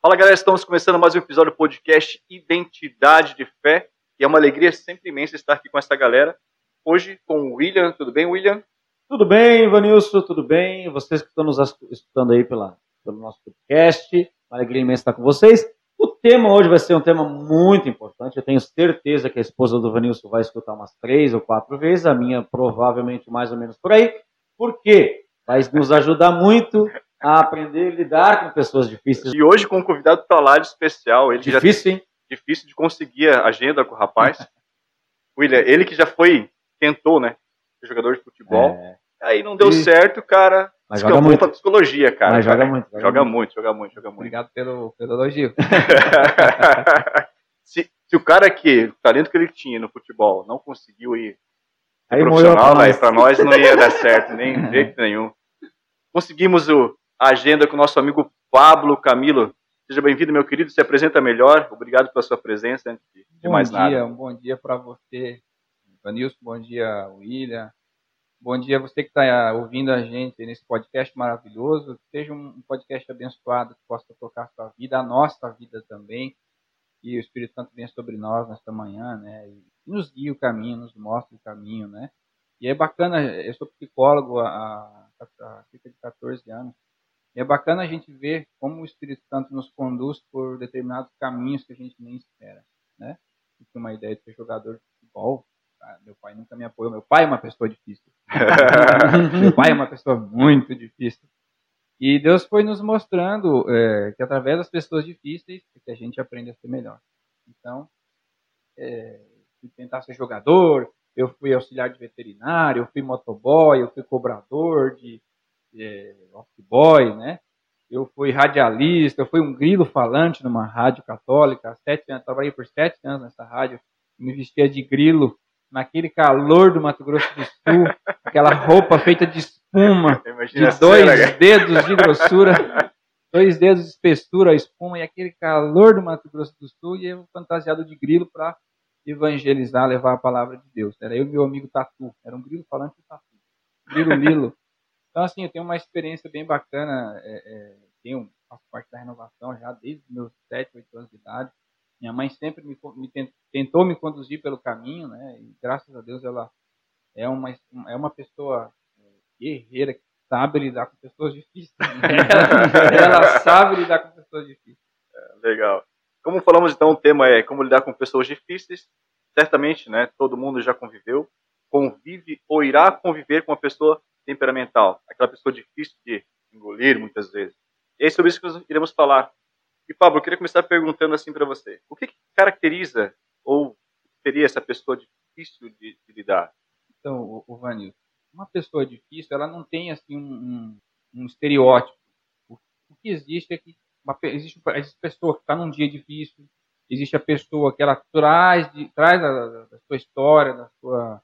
Fala galera, estamos começando mais um episódio do podcast Identidade de Fé. E é uma alegria sempre imensa estar aqui com essa galera. Hoje com o William. Tudo bem, William? Tudo bem, Vanilson, tudo bem? Vocês que estão nos escutando aí pela, pelo nosso podcast, uma alegria imensa estar com vocês. O tema hoje vai ser um tema muito importante. Eu tenho certeza que a esposa do Vanilson vai escutar umas três ou quatro vezes, a minha provavelmente mais ou menos por aí. Por quê? Vai nos ajudar muito a aprender a lidar com pessoas difíceis. E hoje com um convidado para lá de especial. Ele difícil, já... hein? Difícil de conseguir a agenda com o rapaz. William, ele que já foi, tentou, né? Ser jogador de futebol. É. Aí não deu e... certo, cara. Mas joga muito. pra psicologia, cara. Mas joga, muito, joga, joga muito. muito. Joga muito, joga muito. Obrigado pelo, pelo elogio. se, se o cara que, o talento que ele tinha no futebol, não conseguiu ir aí profissional, aí pra nós não ia dar certo, nem de jeito nenhum. Conseguimos o, a agenda com o nosso amigo Pablo Camilo. Seja bem-vindo, meu querido. Se apresenta melhor. Obrigado pela sua presença. Antes de, de mais dia, nada. Um bom dia para você, Vanilson. Bom dia, William. Bom dia você que está ouvindo a gente nesse podcast maravilhoso. Seja um podcast abençoado que possa tocar a sua vida, a nossa vida também. E o Espírito Santo venha sobre nós nesta manhã, né? E nos guia o caminho, nos mostra o caminho, né? E é bacana, eu sou psicólogo há, há cerca de 14 anos. E é bacana a gente ver como o Espírito Santo nos conduz por determinados caminhos que a gente nem espera, né? Eu tinha uma ideia de ser jogador de futebol, ah, meu pai nunca me apoiou. Meu pai é uma pessoa difícil. meu pai é uma pessoa muito difícil. E Deus foi nos mostrando é, que através das pessoas difíceis é que a gente aprende a ser melhor. Então, é, fui tentar ser jogador, eu fui auxiliar de veterinário, eu fui motoboy, eu fui cobrador de é, office boy, né? Eu fui radialista, eu fui um grilo falante numa rádio católica, sete anos, trabalhei por sete anos nessa rádio, me vestia de grilo naquele calor do Mato Grosso do Sul, aquela roupa feita de espuma, Imagina de dois cena, dedos de grossura, dois dedos de espessura, a espuma, e aquele calor do Mato Grosso do Sul, e eu fantasiado de grilo para evangelizar, levar a palavra de Deus. Era eu e meu amigo Tatu, era um grilo falante de Tatu, grilo Lilo. Então, assim, eu tenho uma experiência bem bacana, é, é, tenho, faço parte da renovação já desde meus 7, 8 anos de idade, minha mãe sempre me, me, tentou me conduzir pelo caminho, né? E graças a Deus ela é uma é uma pessoa é, guerreira que sabe lidar com pessoas difíceis. Né? ela sabe lidar com pessoas difíceis. É, legal. Como falamos então, o tema é como lidar com pessoas difíceis. Certamente, né? Todo mundo já conviveu, convive ou irá conviver com uma pessoa temperamental, aquela pessoa difícil de engolir muitas vezes. E é sobre isso que nós iremos falar e Pablo, eu queria começar perguntando assim para você: o que, que, caracteriza ou seria essa pessoa difícil de, de lidar? Então, o, o Vanil, uma pessoa difícil, ela não tem assim um, um, um estereótipo. O, o, que existe é que uma, existe, existe pessoa que está num dia difícil, existe a pessoa que ela traz de, traz da sua história, da sua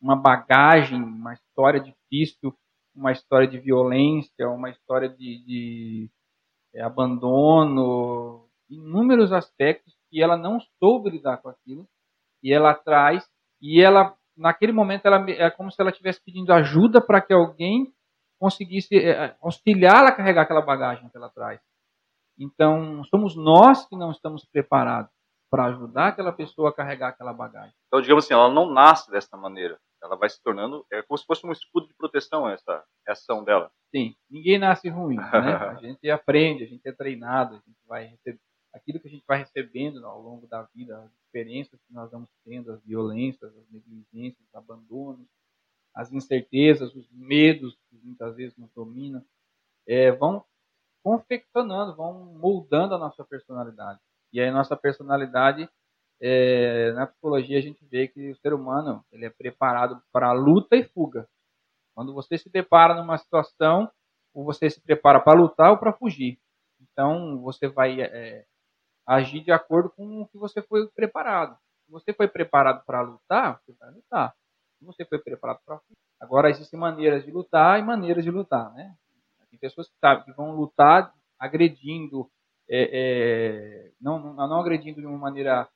uma bagagem, uma história difícil, uma história de violência, uma história de, de é, abandono, inúmeros aspectos que ela não soube lidar com aquilo e ela traz e ela naquele momento ela é como se ela estivesse pedindo ajuda para que alguém conseguisse é, auxiliá-la a carregar aquela bagagem que ela traz. Então, somos nós que não estamos preparados para ajudar aquela pessoa a carregar aquela bagagem. Então, digamos assim, ela não nasce dessa maneira ela vai se tornando, é como se fosse um escudo de proteção essa reação dela. Sim, ninguém nasce ruim, né? A gente aprende, a gente é treinado, a gente vai receber aquilo que a gente vai recebendo ao longo da vida, as experiências que nós vamos tendo, as violências, as negligências, os abandonos, as incertezas, os medos que muitas vezes nos dominam, é, vão confeccionando, vão moldando a nossa personalidade. E aí a nossa personalidade é, na psicologia a gente vê que o ser humano ele é preparado para luta e fuga. Quando você se depara numa situação, ou você se prepara para lutar ou para fugir. Então você vai é, agir de acordo com o que você foi preparado. Se você foi preparado para lutar, você vai lutar. Se você foi preparado para fugir. Agora existem maneiras de lutar e maneiras de lutar, né? Tem pessoas que sabem que vão lutar agredindo, é, é, não, não agredindo de uma maneira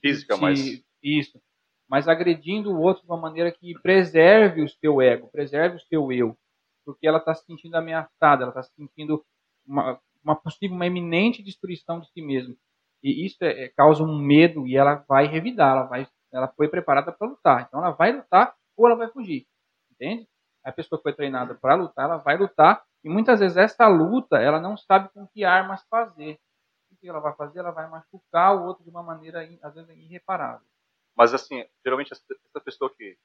física, mas isso, mas agredindo o outro de uma maneira que preserve o seu ego, preserve o seu eu, porque ela está se sentindo ameaçada, ela está se sentindo uma, uma possível, uma iminente destruição de si mesmo. E isso é, é, causa um medo e ela vai revidar, ela, vai, ela foi preparada para lutar. Então ela vai lutar ou ela vai fugir. Entende? A pessoa que foi treinada para lutar, ela vai lutar. E muitas vezes essa luta, ela não sabe com que armas fazer. O que ela vai fazer? Ela vai machucar o outro de uma maneira, às vezes, irreparável. Mas assim, geralmente essa pessoa que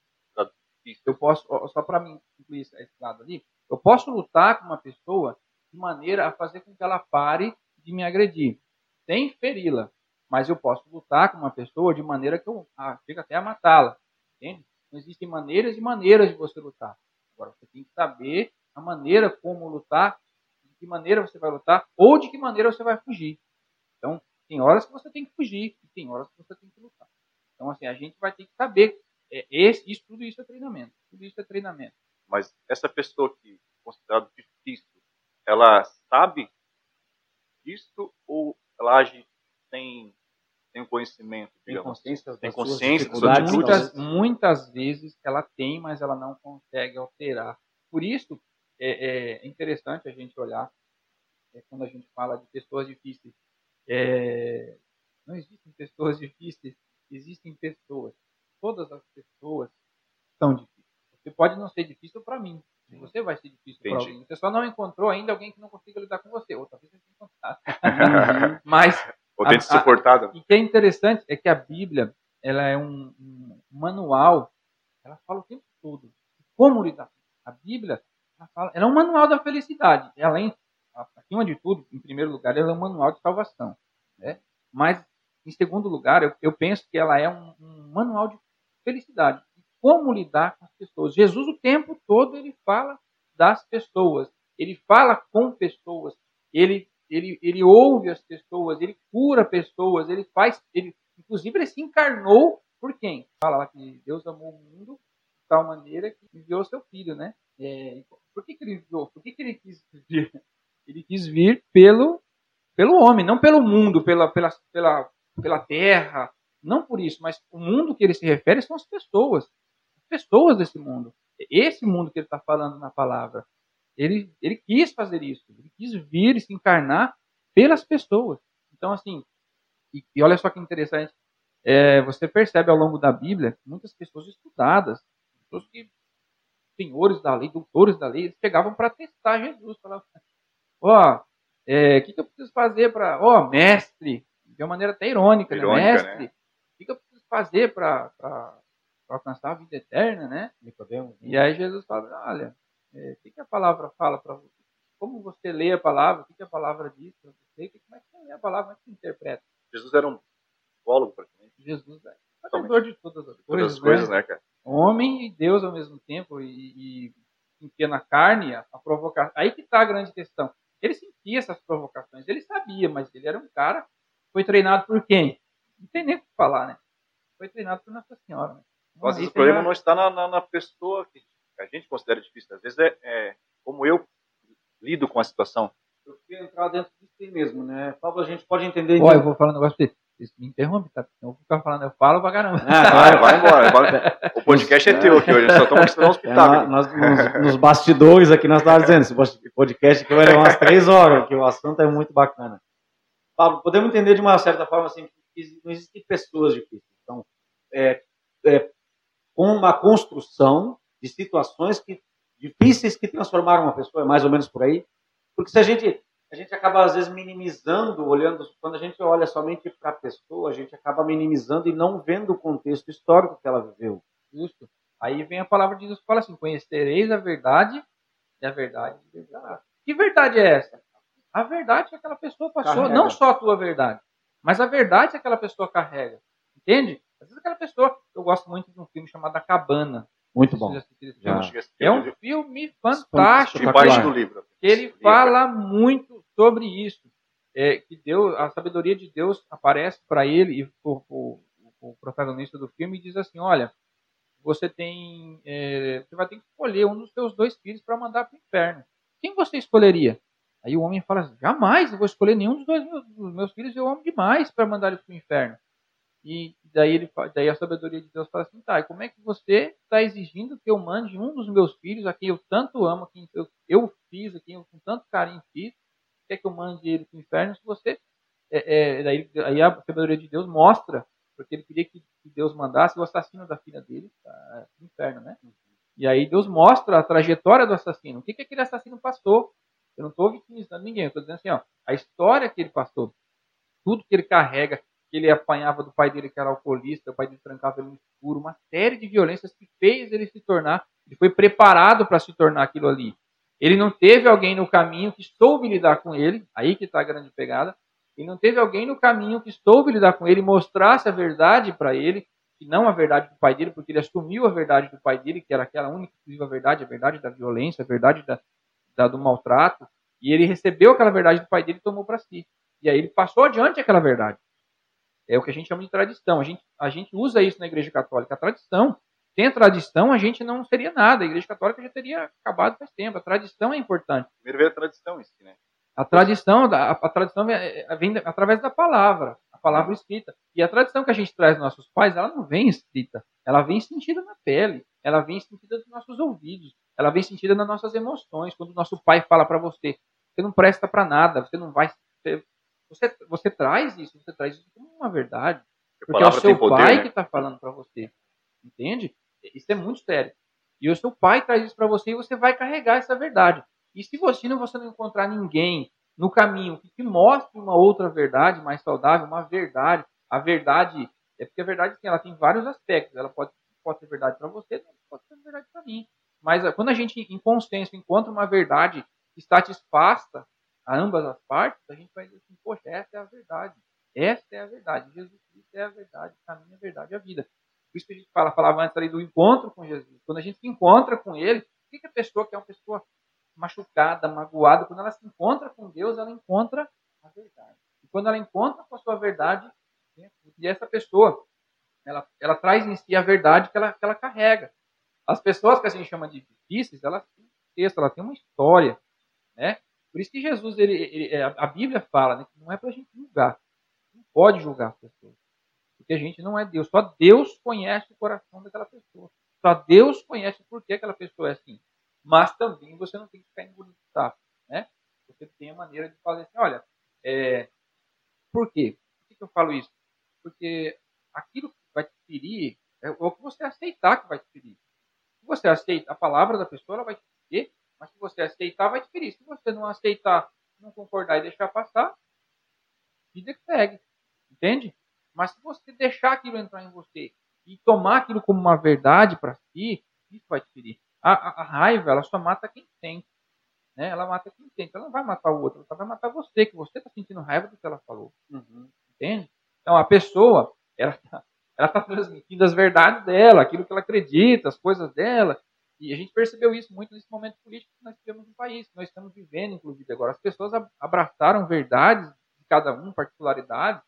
eu posso, só para mim incluir esse lado ali, eu posso lutar com uma pessoa de maneira a fazer com que ela pare de me agredir, sem feri-la. Mas eu posso lutar com uma pessoa de maneira que eu ah, chego até a matá-la. Entende? Não existem maneiras e maneiras de você lutar. Agora, você tem que saber a maneira como lutar, de que maneira você vai lutar, ou de que maneira você vai fugir. Tem horas que você tem que fugir, tem horas que você tem que lutar. Então, assim, a gente vai ter que saber é, esse, isso, tudo isso é treinamento. Tudo isso é treinamento. Mas essa pessoa que é considerada difícil, ela sabe disso ou ela age sem, sem conhecimento? Digamos? Tem consciência, tem consciência muitas, muitas vezes ela tem, mas ela não consegue alterar. Por isso, é, é interessante a gente olhar é, quando a gente fala de pessoas difíceis. É, não existem pessoas difíceis, existem pessoas todas as pessoas são difíceis. Você pode não ser difícil para mim. Você vai ser difícil para alguém. Você só não encontrou ainda alguém que não consiga lidar com você. Ou talvez você tenha encontrado. Mas. Ou tente suportar. E o que é interessante é que a Bíblia ela é um, um manual. Ela fala o tempo todo como lidar. A Bíblia ela, fala, ela é um manual da felicidade. Além, acima de tudo, em primeiro lugar, ela é um manual de salvação. Né? Mas, em segundo lugar, eu, eu penso que ela é um, um manual de felicidade. Como lidar com as pessoas. Jesus, o tempo todo, ele fala das pessoas. Ele fala com pessoas. Ele, ele, ele ouve as pessoas. Ele cura pessoas. Ele faz. Ele, inclusive, ele se encarnou por quem? Fala lá que Deus amou o mundo de tal maneira que enviou seu filho, né? É, por que, que ele enviou? Por que, que ele quis vir? Ele quis vir pelo, pelo homem, não pelo mundo, pela, pela, pela, pela terra, não por isso, mas o mundo que ele se refere são as pessoas. As pessoas desse mundo. Esse mundo que ele está falando na palavra. Ele, ele quis fazer isso. Ele quis vir e se encarnar pelas pessoas. Então, assim, e, e olha só que interessante. É, você percebe ao longo da Bíblia muitas pessoas estudadas, pessoas que, senhores da lei, doutores da lei, eles para testar Jesus. Falavam, ó, oh, é, o que, que, eu preciso fazer para, ó, oh, mestre, de uma maneira até irônica, né? irônica né? mestre, né? que, que eu preciso fazer para alcançar a vida eterna, né? E aí Jesus fala, olha, é, o que, que a palavra fala para você? Como você lê a palavra? O que, que a palavra diz para você? Como é que você lê a palavra? Como é que você interpreta? Jesus era um psicólogo, praticamente. Jesus é sabedor de todas as coisas. Todas as coisas, né, né cara? Homem e Deus ao mesmo tempo. E, e sentia na carne a, a provocação. Aí que está a grande questão. Ele sentia essas provocações, ele sabia, mas ele era um cara foi treinado por quem? não tem nem o que falar, né? Foi treinado por Nossa Senhora. Né? Mas o problema já... não está na, na, na, pessoa que a gente considera difícil. Às vezes é, é como eu lido com a situação. Eu queria entrar dentro disso aí mesmo, né? Pablo, a gente pode entender. Ó, eu vou falar um negócio pra você. Me interrompe, tá? Eu vou ficar falando, eu falo pra caramba. Ah, vai, vai embora. Vai. O podcast é teu aqui hoje, só estamos esperando os pitacos. É, nós, nos, nos, bastidores aqui, nós estávamos dizendo, esse podcast aqui vai levar umas três horas, que o assunto é muito bacana. Pablo, podemos entender de uma certa forma assim, não existem pessoas difíceis. Então, é, é uma construção de situações que, difíceis que transformaram uma pessoa, é mais ou menos por aí. Porque se a gente, a gente acaba, às vezes, minimizando, olhando, quando a gente olha somente para a pessoa, a gente acaba minimizando e não vendo o contexto histórico que ela viveu. Justo. Aí vem a palavra de Deus que fala assim: conhecereis a verdade e a verdade Que verdade é essa? A verdade que aquela pessoa passou, Carrega. não só a tua verdade. Mas a verdade que aquela pessoa carrega. Entende? Às vezes aquela pessoa. Eu gosto muito de um filme chamado A Cabana. Muito bom. É um filme fantástico. Debaixo do livro. Ele fala muito sobre isso. É, que Deus, a sabedoria de Deus aparece para ele e o, o, o, protagonista do filme diz assim: olha, você tem, é, você vai ter que escolher um dos seus dois filhos para mandar para o inferno. Quem você escolheria? Aí o homem fala assim, jamais, eu vou escolher nenhum dos dois meus, dos meus filhos, eu amo demais para mandar eles para o inferno. E daí, ele, daí a sabedoria de Deus fala assim, tá, e como é que você está exigindo que eu mande um dos meus filhos, a quem eu tanto amo, a quem eu, eu fiz, a quem eu com tanto carinho fiz, quer que eu mande ele para o inferno se você. É, é, daí, aí a sabedoria de Deus mostra, porque ele queria que Deus mandasse o assassino da filha dele para o inferno, né? E aí Deus mostra a trajetória do assassino. O que, que aquele assassino passou? Eu não estou vitimizando ninguém, eu estou dizendo assim, ó, a história que ele passou, tudo que ele carrega, que ele apanhava do pai dele que era alcoolista, o pai dele trancava ele no escuro, uma série de violências que fez ele se tornar, ele foi preparado para se tornar aquilo ali. Ele não teve alguém no caminho que soube lidar com ele, aí que está a grande pegada. Ele não teve alguém no caminho que soube lidar com ele, mostrasse a verdade para ele, que não a verdade do pai dele, porque ele assumiu a verdade do pai dele, que era aquela única exclusiva verdade, a verdade da violência, a verdade da, da, do maltrato, e ele recebeu aquela verdade do pai dele e tomou para si. E aí ele passou adiante aquela verdade. É o que a gente chama de tradição. A gente, a gente usa isso na Igreja Católica, a tradição. Sem a tradição, a gente não seria nada. A Igreja Católica já teria acabado faz tempo. A tradição é importante. Primeiro veio a tradição si, né? A tradição, a, a tradição vem, vem através da palavra, a palavra escrita. E a tradição que a gente traz dos nossos pais, ela não vem escrita. Ela vem sentida na pele. Ela vem sentida nos nossos ouvidos. Ela vem sentida nas nossas emoções. Quando o nosso pai fala para você, você não presta para nada, você não vai. Você, você traz isso, você traz isso como uma verdade. Porque é o seu poder, pai né? que está falando para você. Entende? Isso é muito sério. E o seu pai traz isso para você e você vai carregar essa verdade. E se você não, você não encontrar ninguém no caminho que te mostre uma outra verdade mais saudável, uma verdade, a verdade, é porque a verdade sim, ela tem vários aspectos. Ela pode, pode ser verdade para você, pode ser verdade para mim. Mas quando a gente, em consenso, encontra uma verdade que satisfaça a ambas as partes, a gente vai poxa, essa é a verdade. Essa é a verdade. Jesus Cristo é a verdade, a minha verdade a vida. Por isso que a gente fala, falava antes ali do encontro com Jesus. Quando a gente se encontra com Ele, o que, que a pessoa que é uma pessoa machucada, magoada, quando ela se encontra com Deus, ela encontra a verdade. E quando ela encontra com a sua verdade, e essa pessoa, ela, ela traz em si a verdade que ela, que ela carrega. As pessoas que a gente chama de difíceis, elas têm um texto, elas têm uma história, né? Por isso que Jesus, ele, ele a Bíblia fala né, que não é para a gente julgar. Não pode julgar as pessoas. Porque a gente não é Deus. Só Deus conhece o coração daquela pessoa. Só Deus conhece o porquê aquela pessoa é assim. Mas também você não tem que ficar engolindo sapo, né? Você tem a maneira de fazer assim, olha, é, por quê? Por que eu falo isso? Porque aquilo que vai te ferir é o que você aceitar que vai te ferir. Se você aceita a palavra da pessoa, ela vai te ferir, mas se você aceitar, vai te ferir. Se você não aceitar, não concordar e deixar passar, vida que segue. Entende? Mas se você deixar aquilo entrar em você e tomar aquilo como uma verdade para si, isso vai te ferir. A, a, a, raiva, ela só mata quem tem. Né? Ela mata quem tem. Então, ela não vai matar o outro, ela vai matar você, que você está sentindo raiva do que ela falou. Uhum. Entende? Então, a pessoa, ela está ela tá transmitindo as verdades dela, aquilo que ela acredita, as coisas dela. E a gente percebeu isso muito nesse momento político que nós tivemos no país, que nós estamos vivendo, inclusive, agora. As pessoas abraçaram verdades de cada um, particularidades,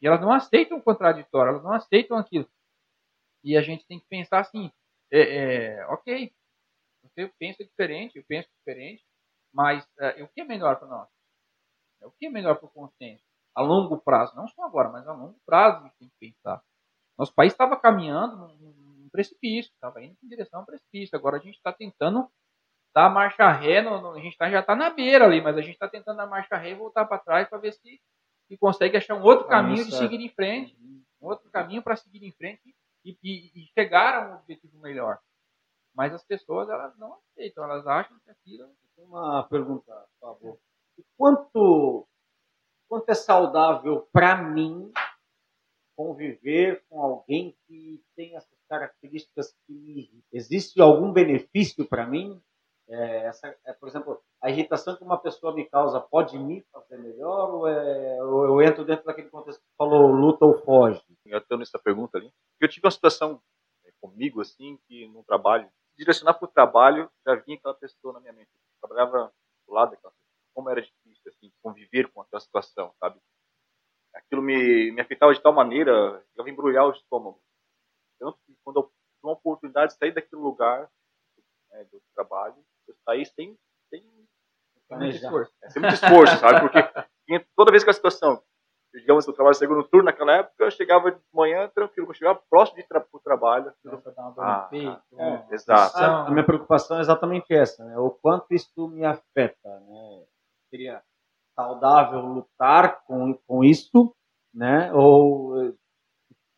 e elas não aceitam o contraditório, elas não aceitam aquilo. E a gente tem que pensar assim, é, é, ok, você pensa diferente, eu penso diferente, mas é, o que é melhor para nós? O que é melhor para o consenso? A longo prazo, não só agora, mas a longo prazo a gente tem que pensar. Nosso país estava caminhando num, precipício, estava indo em direção ao precipício. Agora a gente está tentando dar marcha ré, no, no, a gente tá, já está na beira ali, mas a gente está tentando dar marcha ré e voltar para trás para ver se, se consegue achar um outro caminho de seguir em frente, um outro caminho para seguir em frente e, e, e chegar a um objetivo melhor. Mas as pessoas elas não aceitam, elas acham que aquilo. Uma pergunta, por favor. Quanto, quanto é saudável para mim conviver com alguém que tem essas características que existe algum benefício para mim? É, essa, é, por exemplo, a irritação que uma pessoa me causa pode me fazer melhor ou, é, ou eu entro dentro daquele contexto que falou luta ou foge? Eu estou nessa pergunta ali. Eu tive uma situação é, comigo assim que no trabalho direcionar para o trabalho, já vinha aquela pessoa na minha mente. Eu trabalhava do lado daquela pessoa. Como era difícil, assim, conviver com aquela situação, sabe? Aquilo me, me afetava de tal maneira eu ia embrulhar o estômago. Tanto que quando eu tive uma oportunidade de sair daquele lugar né, do trabalho, eu saí sem, sem, sem muito esforço. É, sem muito esforço, sabe? Porque toda vez que a situação digamos, eu trabalho segundo turno naquela época, eu chegava de manhã tranquilo, eu chegava próximo de tra pro trabalho. Ah, é, exato. A, a, minha preocupação é exatamente essa, né? O quanto isso me afeta, né? Queria saudável lutar com, com isso, né? Ou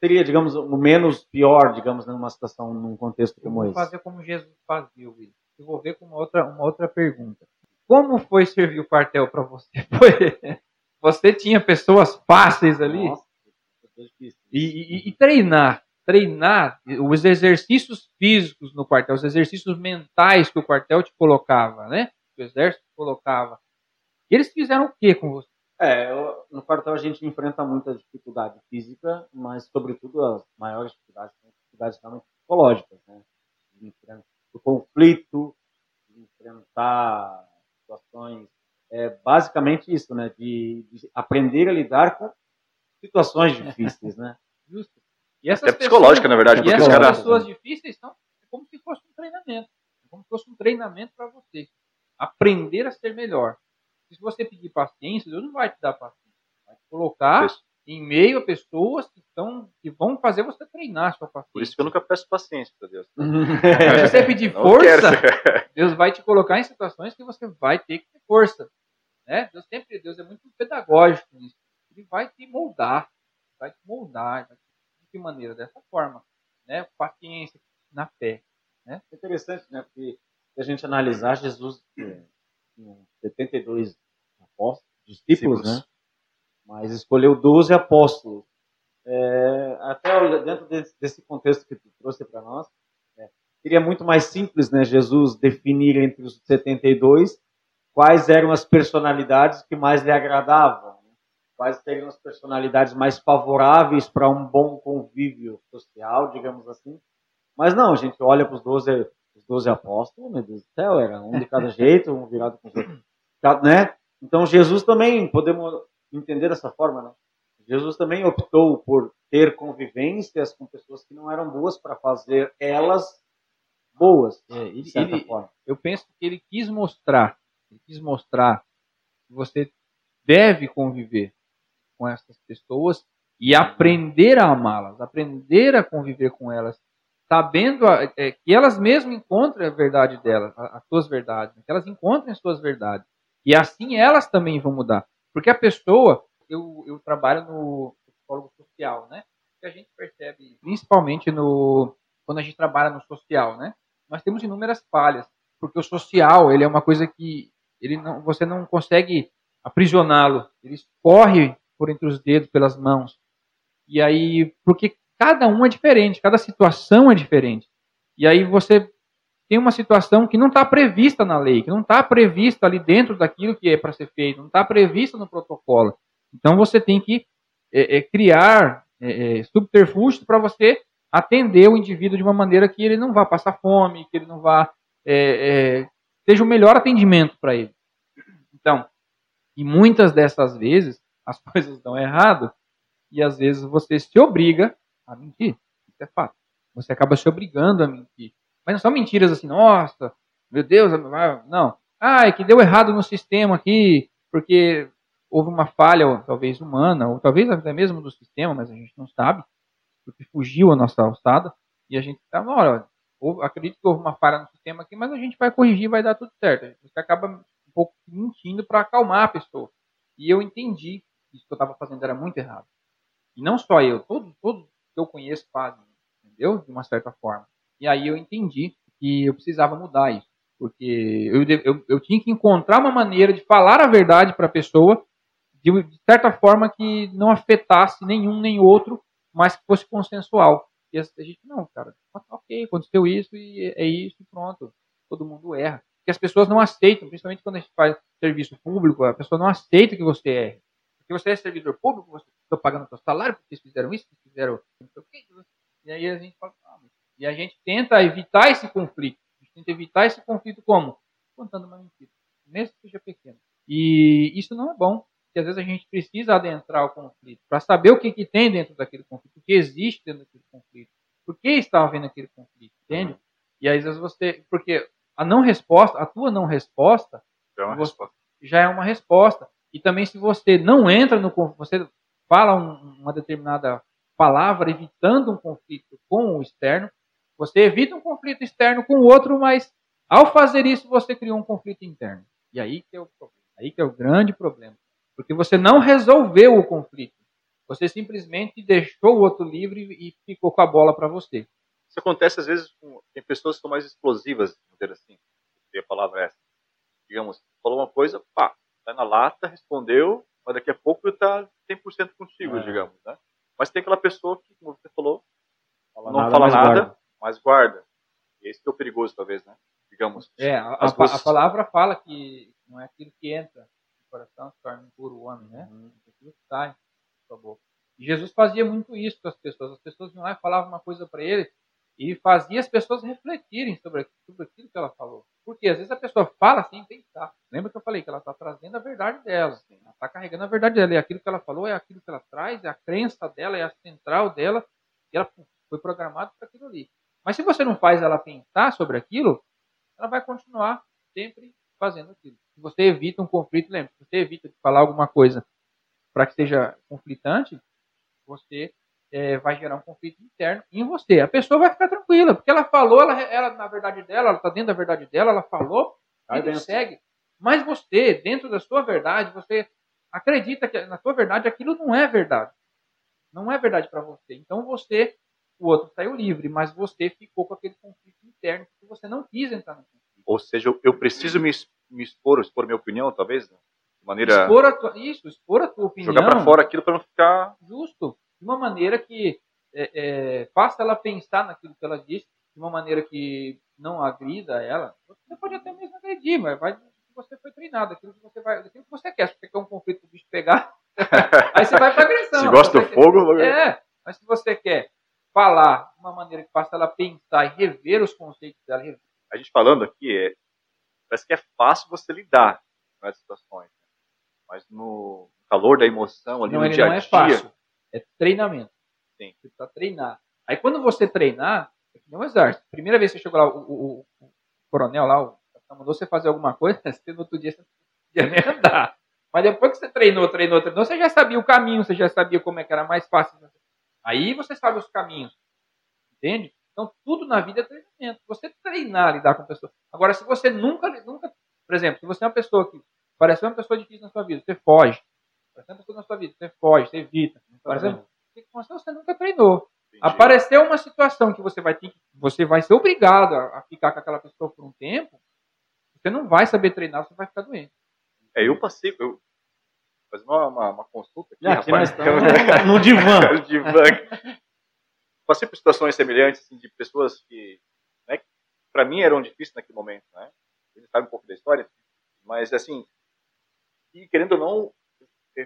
seria, digamos, o menos pior, digamos, numa situação, num contexto como esse? fazer como Jesus fazia, Will. Eu vou ver com uma outra, uma outra pergunta. Como foi servir o quartel para você? Foi, você tinha pessoas fáceis ali? Nossa, e, e, e, treinar, treinar os exercícios físicos no quartel, os exercícios mentais que o quartel te colocava, né? Que o exército colocava. Eles fizeram o que com você? É, eu, no quartel a gente enfrenta muita dificuldade física, mas sobretudo as maiores dificuldades são dificuldades realmente psicológicas, né? O conflito, enfrentar situações, é basicamente isso, né? De, de aprender a lidar com situações difíceis, né? Justo. E essas é psicológica, pessoas, na verdade. E essas cara... pessoas difíceis são é como se fosse um treinamento. É como se fosse um treinamento para você. Aprender a ser melhor. Se você pedir paciência, Deus não vai te dar paciência. Vai te colocar isso. em meio a pessoas que, estão, que vão fazer você treinar a sua paciência. Por isso que eu nunca peço paciência para Deus. Se você pedir força, Deus vai te colocar em situações que você vai ter que ter força. Né? Deus sempre, Deus é muito pedagógico nisso. Ele vai te moldar, vai te moldar. De que maneira? Dessa forma. Né? Paciência na fé. Né? É interessante, né? Porque se a gente analisar, Jesus 72 apóstolos, discípulos, né? Mas escolheu 12 apóstolos. É, até dentro desse, desse, contexto que tu trouxe para nós, é, seria muito mais simples, né, Jesus definir entre os 72 quais eram as personalidades que mais lhe agradavam, né? quais seriam as personalidades mais favoráveis para um bom convívio social, digamos assim. Mas não, a gente olha para os 12 os doze apóstolos, meu Deus do céu, era um de cada jeito, um virado com os outros. Né? Então Jesus também, podemos entender dessa forma, né? Jesus também optou por ter convivências com pessoas que não eram boas para fazer elas boas, é, ele, ele, Eu penso que ele quis mostrar, ele quis mostrar que você deve conviver com essas pessoas e aprender a amá-las, aprender a conviver com elas sabendo a, é, que elas mesmas encontrem a verdade delas, as suas verdades, que elas encontrem as suas verdades. E assim elas também vão mudar. Porque a pessoa, eu, eu trabalho no psicólogo social, né? Que a gente percebe, principalmente no quando a gente trabalha no social, né? Nós temos inúmeras falhas, porque o social, ele é uma coisa que ele não, você não consegue aprisioná-lo, ele corre por entre os dedos, pelas mãos. E aí, porque cada um é diferente, cada situação é diferente. E aí você tem uma situação que não está prevista na lei, que não está prevista ali dentro daquilo que é para ser feito, não está prevista no protocolo. Então você tem que é, é, criar é, é subterfúgios para você atender o indivíduo de uma maneira que ele não vá passar fome, que ele não vá é, é, seja o melhor atendimento para ele. Então, e muitas dessas vezes as coisas dão errado e às vezes você se obriga a mentir. Isso é fato. Você acaba se obrigando a mentir. Mas não são mentiras assim, nossa, meu Deus, não. Ah, é que deu errado no sistema aqui, porque houve uma falha, talvez humana, ou talvez até mesmo do sistema, mas a gente não sabe, porque fugiu a nossa alçada, e a gente está, olha, houve, acredito que houve uma falha no sistema aqui, mas a gente vai corrigir, vai dar tudo certo. Você acaba um pouco mentindo para acalmar a pessoa. E eu entendi que isso que eu estava fazendo era muito errado. E não só eu, todos, todos que eu conheço fazem, entendeu? De uma certa forma. E aí eu entendi que eu precisava mudar isso. Porque eu, eu, eu tinha que encontrar uma maneira de falar a verdade para a pessoa de, de, certa forma que não afetasse nenhum nem outro, mas que fosse consensual. E a gente, não, cara, ok, aconteceu isso e é isso e pronto. Todo mundo erra. Porque as pessoas não aceitam, principalmente quando a gente faz serviço público, a pessoa não aceita que você erre. Porque você é servidor público, você está pagando seu salário, porque vocês fizeram isso, vocês fizeram não sei o quê. E aí a gente fala, ah, e a gente tenta evitar esse conflito. A gente tenta evitar esse conflito como? Contando uma mentira, mesmo que seja pequena. E isso não é bom, porque às vezes a gente precisa adentrar o conflito para saber o que, que tem dentro daquele conflito, o que existe dentro daquele conflito, por que está havendo aquele conflito, entende? E às vezes você, porque a não resposta, a tua não resposta, é resposta. Já é uma resposta. E também se você não entra no você fala um, uma determinada palavra evitando um conflito com o externo, você evita um conflito externo com o outro, mas ao fazer isso você criou um conflito interno. E aí que é o problema, aí que é o grande problema. Porque você não resolveu o conflito. Você simplesmente deixou o outro livre e ficou com a bola para você. Isso acontece às vezes com tem pessoas que são mais explosivas, dizer assim. A palavra é essa. Digamos, falou uma coisa, pá, tá na lata, respondeu, mas daqui a pouco está 100% contigo, É. digamos, né? Mas tem aquela pessoa que, como você falou, Fala não nada, fala mas nada, guarda. mas guarda. E esse que é o perigoso, talvez, né? Digamos. É, a, a a palavra fala que não é aquilo que entra no coração se torna impuro o homem, né? É aquilo que sai da sua boca. E Jesus fazia muito isso com as pessoas. As pessoas iam lá e falavam uma coisa para ele e fazia as pessoas refletirem sobre, aquilo- sobre aquilo que ela falou. Porque às vezes a pessoa fala sem pensar. Lembra que eu falei que ela está trazendo a verdade dela. Ela está carregando a verdade dela. E aquilo que ela falou é aquilo que ela traz, é a crença dela, é a central dela. E ela foi programada para aquilo ali. Mas se você não faz ela pensar sobre aquilo, ela vai continuar sempre fazendo aquilo. Se você evita um conflito, lembre, se você evita de falar alguma coisa para que seja conflitante, você eh, vai gerar um conflito interno em você. A pessoa vai ficar tranquila, porque ela falou, ela, ela na verdade dela, ela está dentro da verdade dela, ela falou, Vai e dentro. segue. Mas você, dentro da sua verdade, você acredita que na sua verdade aquilo não é verdade. Não é verdade para você. Então você, o outro saiu livre, mas você ficou com aquele conflito interno porque você não quis entrar no conflito. Ou seja, eu, preciso me, me expor, expor minha opinião, talvez, né? de maneira. Expor a tua, isso, expor a tua opinião. jogar para fora aquilo para não ficar. Justo. De uma maneira que é, é, faça ela pensar naquilo que ela disse, de uma maneira que não agrida ela. Você pode até mesmo agredir, mas vai você foi treinado, aquilo que você vai, aquilo que você quer. Se você quer um conflito o bicho pegar, aí você vai para agressão. Se gosta do Você- fogo, É, mas se você quer falar de uma maneira que faça ela pensar e rever os conceitos dela, rever a gente falando aqui, é, parece que é fácil você lidar com essas situações. né? Mas no calor da emoção, ali não, no dia a é dia. fácil. É treinamento. Sim. Você precisa treinar. Aí quando você treinar, é que nem um exército. Primeira vez que você chegou lá, o, o- o coronel lá, o capitão mandou você fazer alguma coisa, você no outro dia você não podia nem andar. Mas depois que você treinou, treinou, treinou, você já sabia o caminho, você já sabia como é que era mais fácil. Aí você sabe os caminhos. Entende? Então tudo na vida é treinamento. Você treinar, lidar com pessoas. Agora, se você nunca, nunca, por exemplo, se você é uma pessoa que parece uma pessoa difícil na sua vida, você foge. Uma pessoa na sua vida, você foge, você evita. Situação que você nunca treinou. Entendi. Apareceu uma situação que você vai ter que, você vai ser obrigado a, a ficar com aquela pessoa por um tempo, você não vai saber treinar, você vai ficar doente. É, eu passei, eu fazendo uma, uma, uma consulta aqui, E aqui rapaz, estamos no divã. De van. Passei por situações semelhantes assim, de pessoas que, né, para mim eram difíceis naquele momento, né? Ele sabe um pouco da história, mas assim, e querendo ou não,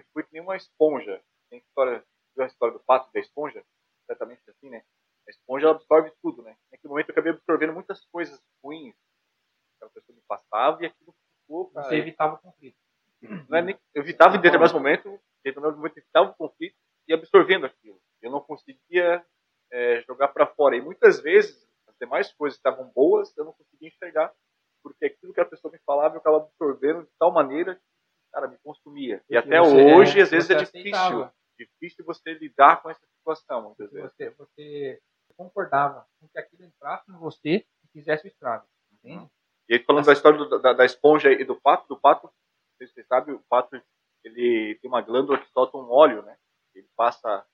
que nem uma esponja. Tem história, viu a história do pato e da esponja? Exatamente assim, né? A esponja ela absorve tudo, né? Naquele momento eu acabei absorvendo muitas coisas ruins que aquela pessoa me passava e aquilo ficou, cara, Você evitava o conflito. não é nem, eu evitava em determinados momentos, em determinados momentos evitava o conflito e absorvendo aquilo. Eu não conseguia é, jogar para fora. E muitas vezes as demais coisas estavam boas eu não conseguia enxergar, porque aquilo que a pessoa me falava eu acabava absorvendo de tal maneira cara, me consumia. E Porque até você- hoje, é, às vezes, é difícil. aceitava. Difícil você lidar com essa situação, muitas vezes. você, você concordava com que aquilo entrasse em você e fizesse o estrago. Entende? E aí, falando da história do- da, da esponja e do pato, do pato, não sei se você sabe, o pato ele tem uma glândula que solta um óleo, né? Ele passa,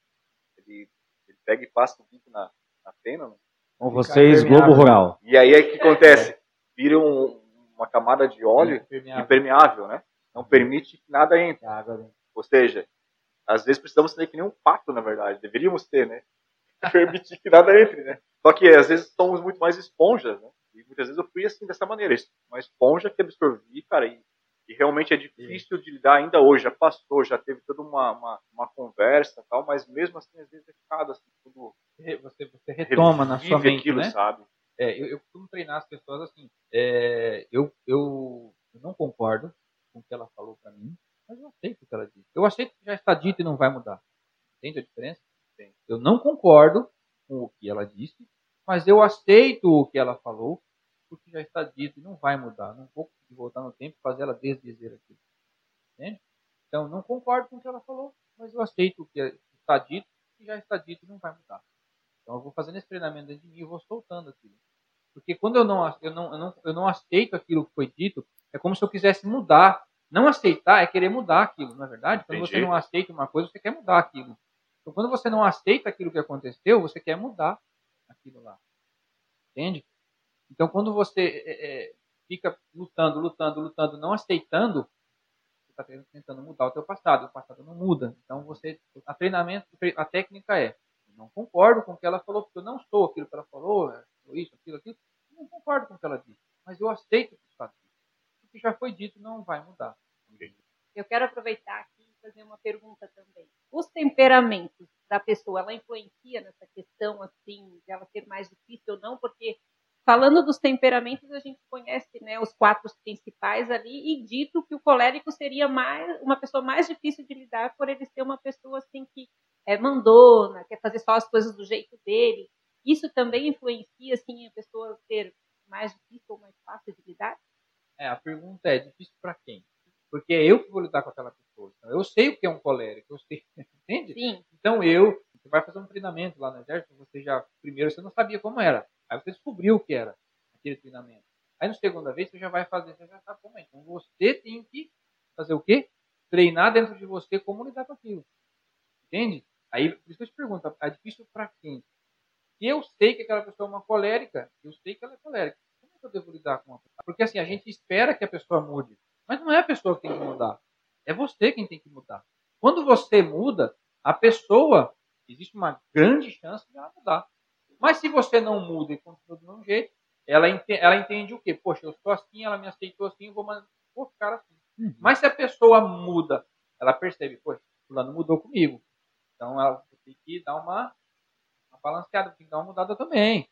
ele, ele pega e passa o bico na, na pena, né? Com vocês. Globo Rural. E aí o que acontece? Vira um- uma camada de óleo Impermeável. impermeável, né? Não permite que nada entre. A água dentro. Ou seja, às vezes precisamos ser que nem um pato, na verdade. Deveríamos ter, né? Permitir que nada entre, né? Só que às vezes somos muito mais esponjas, né? E muitas vezes eu fui assim, dessa maneira. Uma esponja que absorvi, cara, e, e realmente é difícil de lidar ainda hoje. Já passou, já teve toda uma, uma, uma conversa e tal, mas mesmo assim, às vezes é ficado assim, tudo Você, você retoma na sua mente, aquilo, né? sabe? É, eu, eu costumo treinar as pessoas assim. é, eu, eu não concordo com o que ela falou para mim, mas eu aceito o que ela disse. Eu aceito que já está dito e não vai mudar. Entende a diferença? Sim. Eu não concordo com o que ela disse, mas eu aceito o que ela falou, porque já está dito e não vai mudar. Não vou voltar no tempo e fazer ela desdizer aquilo. Entende? Então, não concordo com o que ela falou, mas eu aceito o que está dito e já está dito e não vai mudar. Então eu vou fazendo esse treinamento dentro de mim e vou soltando aquilo. Porque quando eu não, eu não, eu não, eu não aceito aquilo que foi dito, é como se eu quisesse mudar Não aceitar é querer mudar aquilo, na é verdade? Quando Entendi. você não aceita uma coisa, você quer mudar aquilo. Então, quando você não aceita aquilo que aconteceu, você quer mudar aquilo lá. Entende? Então, quando você é, é, fica lutando, lutando, lutando, não aceitando, você está tentando mudar o teu passado. O passado não muda. Então, você, a treinamento, a técnica é, eu não concordo com o que ela falou, porque eu não sou aquilo que ela falou, isso, aquilo, aquilo. Eu não concordo com o que ela disse, mas eu aceito que está O que já foi dito não vai mudar. Eu quero aproveitar aqui e fazer uma pergunta também. Os temperamentos da pessoa, ela influencia nessa questão assim, de ela ser mais difícil ou não? Porque falando dos temperamentos, a gente conhece né, os quatro principais ali e dito que o colérico seria mais uma pessoa mais difícil de lidar por ele ser uma pessoa assim que é mandona, quer fazer só as coisas do jeito dele. Isso também influencia assim a pessoa ser mais difícil ou mais fácil de lidar? É, a pergunta é difícil para quem? Porque é eu que vou lidar com aquela pessoa. Então, eu sei o que é um colérico, eu sei, entende? Sim. Então eu, você vai fazer um treinamento lá no exército, você já, primeiro você não sabia como era. Aí você descobriu o que era aquele treinamento. Aí na segunda vez você já vai fazer, você já sabe como é. Então você tem que fazer o quê? Treinar dentro de você como lidar com aquilo. Entende? Aí, por isso que eu te pergunto, é difícil para quem? Eu sei que aquela pessoa é uma colérica, eu sei que ela é colérica. Que eu devo lidar com uma pessoa? Porque assim, a gente espera que a pessoa mude. Mas não é a pessoa que tem que mudar. É você quem tem que mudar. Quando você muda, a pessoa, existe uma grande chance de ela mudar. Mas se você não muda e continua do mesmo jeito, ela entende, ela entende o quê? Poxa, eu sou assim, ela me aceitou assim, eu vou, vou ficar assim. Uhum. Mas se a pessoa muda, ela percebe, poxa, fulano mudou comigo. Então ela tem que dar uma, uma balanceada, tem que dar uma mudada também.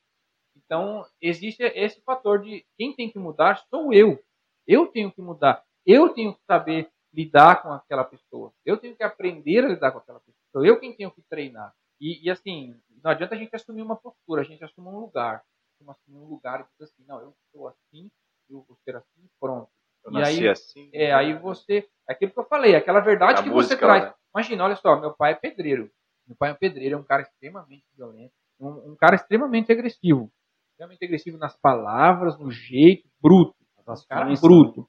Então, existe esse fator de quem tem que mudar sou eu. Eu tenho que mudar. Eu tenho que saber lidar com aquela pessoa. Eu tenho que aprender a lidar com aquela pessoa. Sou eu quem tenho que treinar. E, e, assim, não adianta a gente assumir uma postura, a gente assume um lugar. Assumir um lugar e diz assim, não, eu sou assim, eu vou ser assim, pronto. Eu e nasci aí, assim. É, aí você. É aquilo que eu falei, aquela verdade A que música, você traz. né? Imagina, olha só, meu pai é pedreiro. Meu pai é um pedreiro, é um cara extremamente violento, um, um cara extremamente agressivo. Extremamente agressivo nas palavras, no jeito, bruto. Um cara bruto.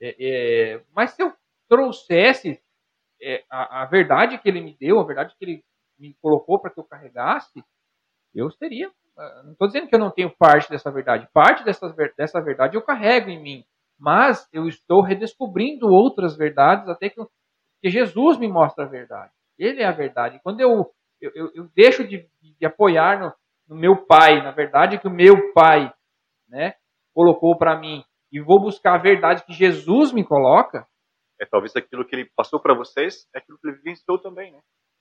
É, é, mas se eu trouxesse é, a, a, verdade que ele me deu, a verdade que ele me colocou para que eu carregasse, eu seria. ah, Não estou dizendo que eu não tenho parte dessa verdade. Parte dessa, dessa verdade eu carrego em mim. Mas eu estou redescobrindo outras verdades até que, que Jesus me mostra a verdade. Ele é a verdade. Quando eu, eu, eu deixo de, de apoiar no, no, meu pai, na verdade que o meu pai né, colocou para mim, e vou buscar a verdade que Jesus me coloca. É talvez aquilo que ele passou para vocês, é aquilo que ele vivenciou também, né?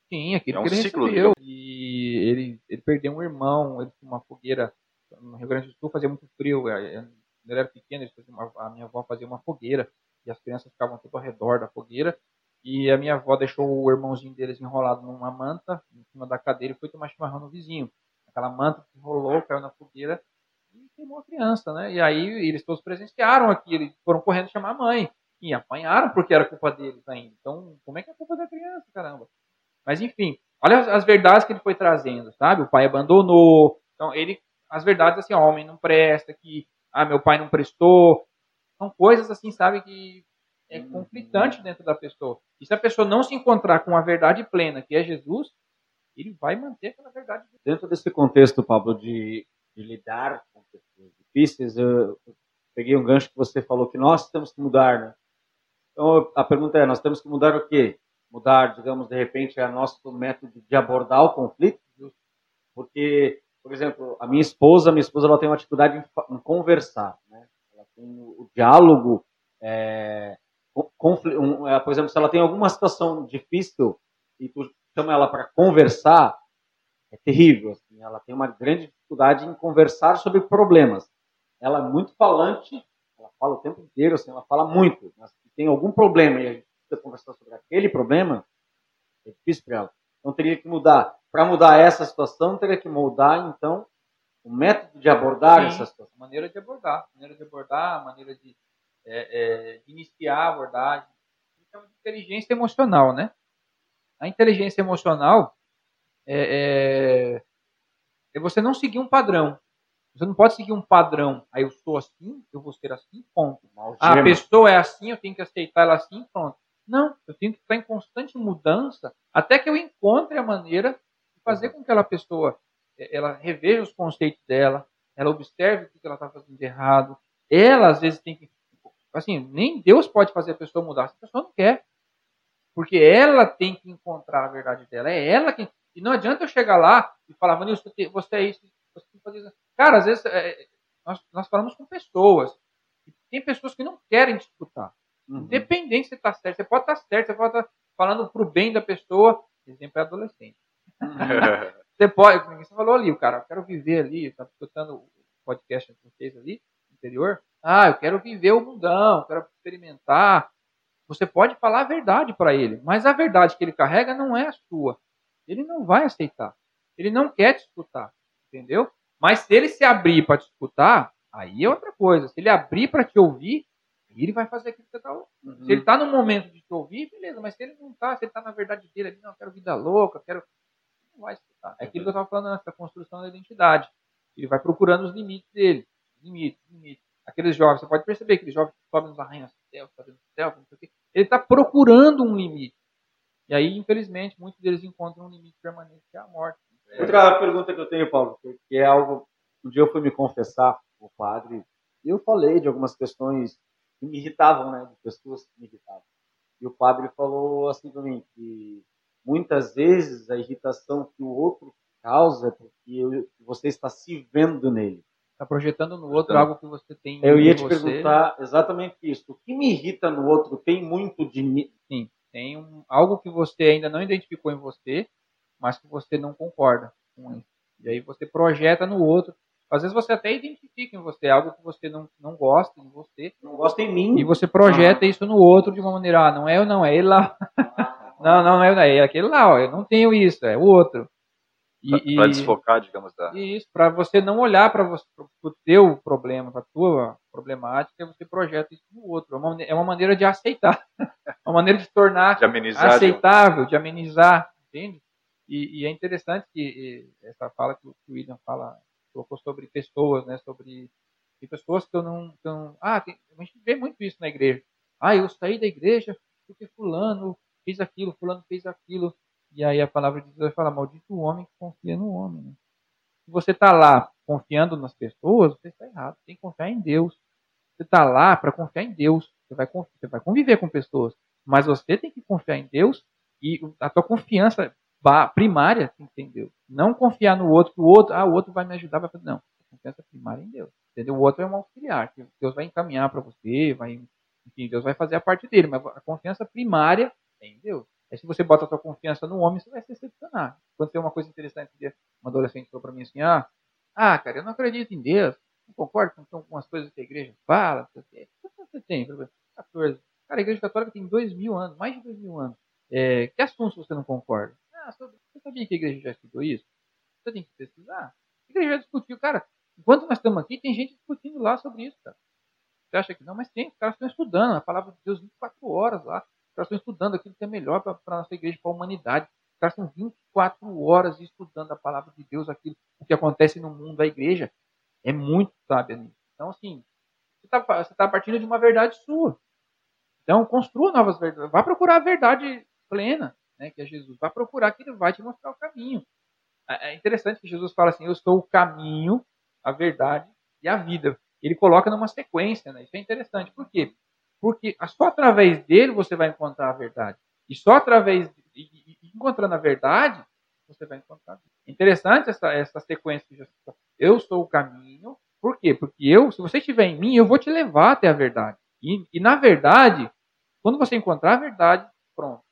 Sim, aquilo É um que ele ciclo, recebeu. E ele, ele perdeu um irmão, ele tinha uma fogueira no Rio Grande do Sul, fazia muito frio. eh, Quando ele era pequeno, uma- a minha avó fazia uma fogueira e as crianças ficavam tudo ao redor da fogueira. E a minha avó deixou o irmãozinho deles enrolado numa manta em cima da cadeira e foi tomar chimarrão no vizinho. Aquela manta se enrolou, caiu na fogueira e queimou a criança, né? E aí eles todos presenciaram aquilo, eles foram correndo chamar a mãe. E apanharam porque era culpa deles ainda. Então, como é que é culpa da criança, caramba? Mas enfim, olha as, as verdades que ele foi trazendo, sabe? O pai abandonou. Então, ele, as verdades assim, ó, homem não presta, que ah, meu pai não prestou. São coisas assim, sabe, que é conflitante dentro da pessoa. E se a pessoa não se encontrar com a verdade plena, que é Jesus, ele vai manter aquela verdade. Dentro desse contexto, Pablo, de, de lidar com pessoas difíceis, eu, eu peguei um gancho que você falou que nós temos que mudar, né? Então, a pergunta é, nós temos que mudar o quê? Mudar, digamos, de repente, o nosso método de abordar o conflito? Porque, por exemplo, a minha esposa, minha esposa, ela tem uma dificuldade em, em conversar, né? Ela tem o, o diálogo, é, um, é, por exemplo, se ela tem alguma situação difícil e tu chama ela para conversar, é terrível. Assim, ela tem uma grande dificuldade em conversar sobre problemas. Ela é muito falante, ela fala o tempo inteiro, assim, ela fala muito. Mas se tem algum problema e a gente precisa conversar sobre aquele problema, é difícil para ela. Então teria que mudar. Para mudar essa situação, teria que mudar, então, o método de abordar Sim. essa situação. A maneira de abordar. A maneira de abordar, maneira de, é, é, de iniciar a abordagem. Uma inteligência emocional, né? A inteligência emocional é, é, é você não seguir um padrão. Você não pode seguir um padrão. Aí eu sou assim, eu vou ser assim, ponto. Ah, a pessoa é assim, eu tenho que aceitar ela assim, pronto. Não, eu tenho que estar em constante mudança até que eu encontre a maneira de fazer com que aquela pessoa eh, ela reveja os conceitos dela, ela observe o que ela está fazendo de errado. Ela, às vezes, tem que. Assim, nem Deus pode fazer a pessoa mudar se a pessoa não quer. Porque ela tem que encontrar a verdade dela. É ela que. E não adianta eu chegar lá e falar, Vanilson, você é isso, você tem que fazer isso. Cara, às vezes é, nós, nós falamos com pessoas. E tem pessoas que não querem disputar. Uhum. Independente se você está certo. Você pode estar tá certo, você pode estar tá falando para o bem da pessoa. Exemplo é adolescente. você pode, você falou ali, o cara, eu quero viver ali, está escutando o podcast com vocês ali, interior. Ah, eu quero viver o mundão, quero experimentar. Você pode falar a verdade para ele, mas a verdade que ele carrega não é a sua. Ele não vai aceitar. Ele não quer te escutar, entendeu? Mas se ele se abrir para te escutar, aí é outra coisa. Se ele abrir para te ouvir, ele vai fazer aquilo que você está uhum. Se ele está no momento de te ouvir, beleza, mas se ele não está, se ele está na verdade dele ali, não, eu quero vida louca, quero. Não vai escutar. É aquilo que eu estava falando antes, da construção da identidade. Ele vai procurando os limites dele. Limites, limites. Aqueles jovens, você pode perceber, que sobem nos arranha-céu, fazendo céu, não sei o quê. Ele está procurando um limite. E aí, infelizmente, muitos deles encontram um limite permanente, que é a morte. Outra pergunta que eu tenho, Paulo, que é algo. Um dia eu fui me confessar o padre e eu falei de algumas questões que me irritavam, né? De pessoas que me irritavam. E o padre falou assim para mim que muitas vezes a irritação que o outro causa é porque você está se vendo nele. Está projetando no outro algo que você tem. Eu ia te você. perguntar exatamente isso. O que me irrita no outro tem muito de mim. Sim, tem um, algo que você ainda não identificou em você, mas que você não concorda com isso. E aí você projeta no outro. Às vezes você até identifica em você algo que você não, não gosta em você. Não gosta em mim. E você projeta ah. isso no outro de uma maneira, ah, não é eu não, é ele lá. não, não, não é, é aquele lá, ó, eu não tenho isso, é o outro. Para desfocar, digamos, da... Isso, para você não olhar para o teu problema, para a tua problemática, você projeta isso no outro. É uma, é uma maneira de aceitar, uma maneira de tornar de amenizar, aceitável, de amenizar, entende? E, e, é interessante que essa fala que o William fala, colocou sobre pessoas, né, sobre tem pessoas que eu não, que eu não ah, tem, a gente vê muito isso na igreja. Ah, eu saí da igreja porque fulano fez aquilo, fulano fez aquilo. E aí a palavra de Deus vai falar, maldito o homem que confia no homem. Né? Se você está lá confiando nas pessoas, você está errado. Você tem que confiar em Deus. Você está lá para confiar em Deus. Você vai, você vai conviver com pessoas. Mas você tem que confiar em Deus e a tua confiança primária tem que em Deus. Não confiar no outro, que o outro, ah, o outro vai me ajudar, vai fazer. Não. A confiança primária é em Deus. Entendeu? O outro é um auxiliar, que Deus vai encaminhar para você, vai, enfim, Deus vai fazer a parte dele, mas a confiança primária é em Deus. Aí se você bota a sua confiança no homem, você vai se decepcionar. Aconteceu uma coisa interessante, uma adolescente falou para mim assim, ah, ah, cara, eu não acredito em Deus, não concordo com algumas coisas que a igreja fala, você tem? 14. Cara, a igreja católica tem dois mil anos, mais de dois mil anos. É, que assuntos você não concorda? Ah, você sabia que a igreja já estudou isso? Você tem que pesquisar. A igreja já discutiu, cara, enquanto nós estamos aqui, tem gente discutindo lá sobre isso, cara. Você acha que não? Mas tem, os caras estão estudando a palavra de Deus 24 horas lá. Caras estão estudando aquilo que é melhor para a nossa igreja, para a humanidade. Os caras estão 24 horas estudando a palavra de Deus, aquilo o que acontece no mundo da igreja. É muito sábio. Então, assim, você está tá partindo de uma verdade sua. Então, construa novas verdades. Vá procurar a verdade plena, né, que é Jesus. Vá procurar que ele vai te mostrar o caminho. É, é interessante que Jesus fala assim: Eu sou o caminho, a verdade e a vida. Ele coloca numa sequência, né? Isso é interessante. Por quê? Porque só através dele você vai encontrar a verdade. E só através de, encontrando a verdade, você vai encontrar. Interessante essa, essa sequência que Jesus falou. Eu sou o caminho. Por quê? Porque eu, se você estiver em mim, eu vou te levar até a verdade. E, e na verdade, quando você encontrar a verdade, pronto.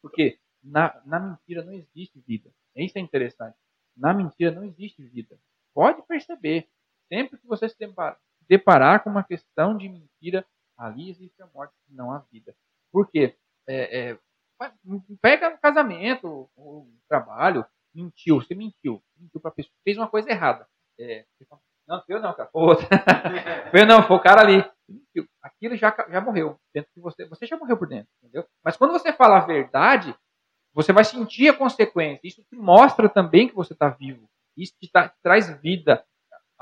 Porque na, na mentira não existe vida. Isso é interessante. Na mentira não existe vida. Pode perceber. Sempre que você se deparar com uma questão de mentira, Ali existe a morte, não a vida. Por quê? É, é, pega no casamento, o trabalho, mentiu, você mentiu, mentiu para pessoa, fez uma coisa errada. É, não, eu não, cara, foi outra. eu não, foi o cara ali. Mentiu. Aquilo já, já morreu dentro de você. Você já morreu por dentro, entendeu? Mas quando você fala a verdade, você vai sentir a consequência. Isso te mostra também que você está vivo. Isso te, tá, te traz vida.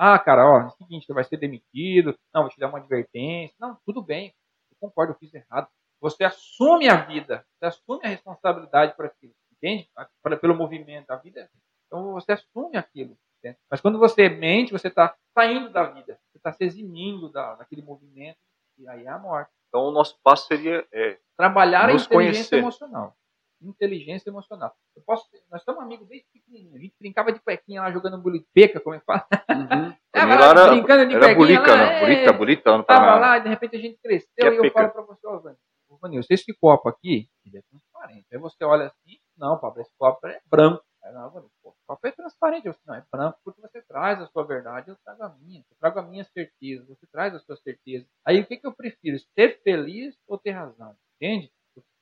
Ah, cara, ó, é o seguinte, você vai ser demitido, não, vou te dar uma advertência. Não, tudo bem, eu concordo, eu fiz errado. Você assume a vida, você assume a responsabilidade por aquilo, entende? Para, pelo movimento, a vida. Então você assume aquilo. Entende? Mas quando você mente, você está saindo da vida, você está se eximindo da, daquele movimento, e aí é a morte. Então o nosso passo seria é, trabalhar a inteligência conhecer. emocional. Inteligência emocional. Eu posso, nós somos amigos desde pequenininho. A gente brincava de cuequinha lá jogando bulipeca, como é que fala? Uhum. É, lá, era, brincando de era cuequinha bulica, lá, não. é. Bonita, bonita Tava lá e de repente a gente cresceu Que é e eu pica. falo pra você, ô, Vanil, esse copo aqui, ele é transparente. Aí você olha assim, não, Pablo, esse copo é branco. Aí, não, Vanil, o copo é transparente. Eu, não, é branco porque você traz a sua verdade, eu trago a minha. Eu trago a minha certeza, você traz a sua certeza. Aí o que, que eu prefiro, ser feliz ou ter razão? Entende?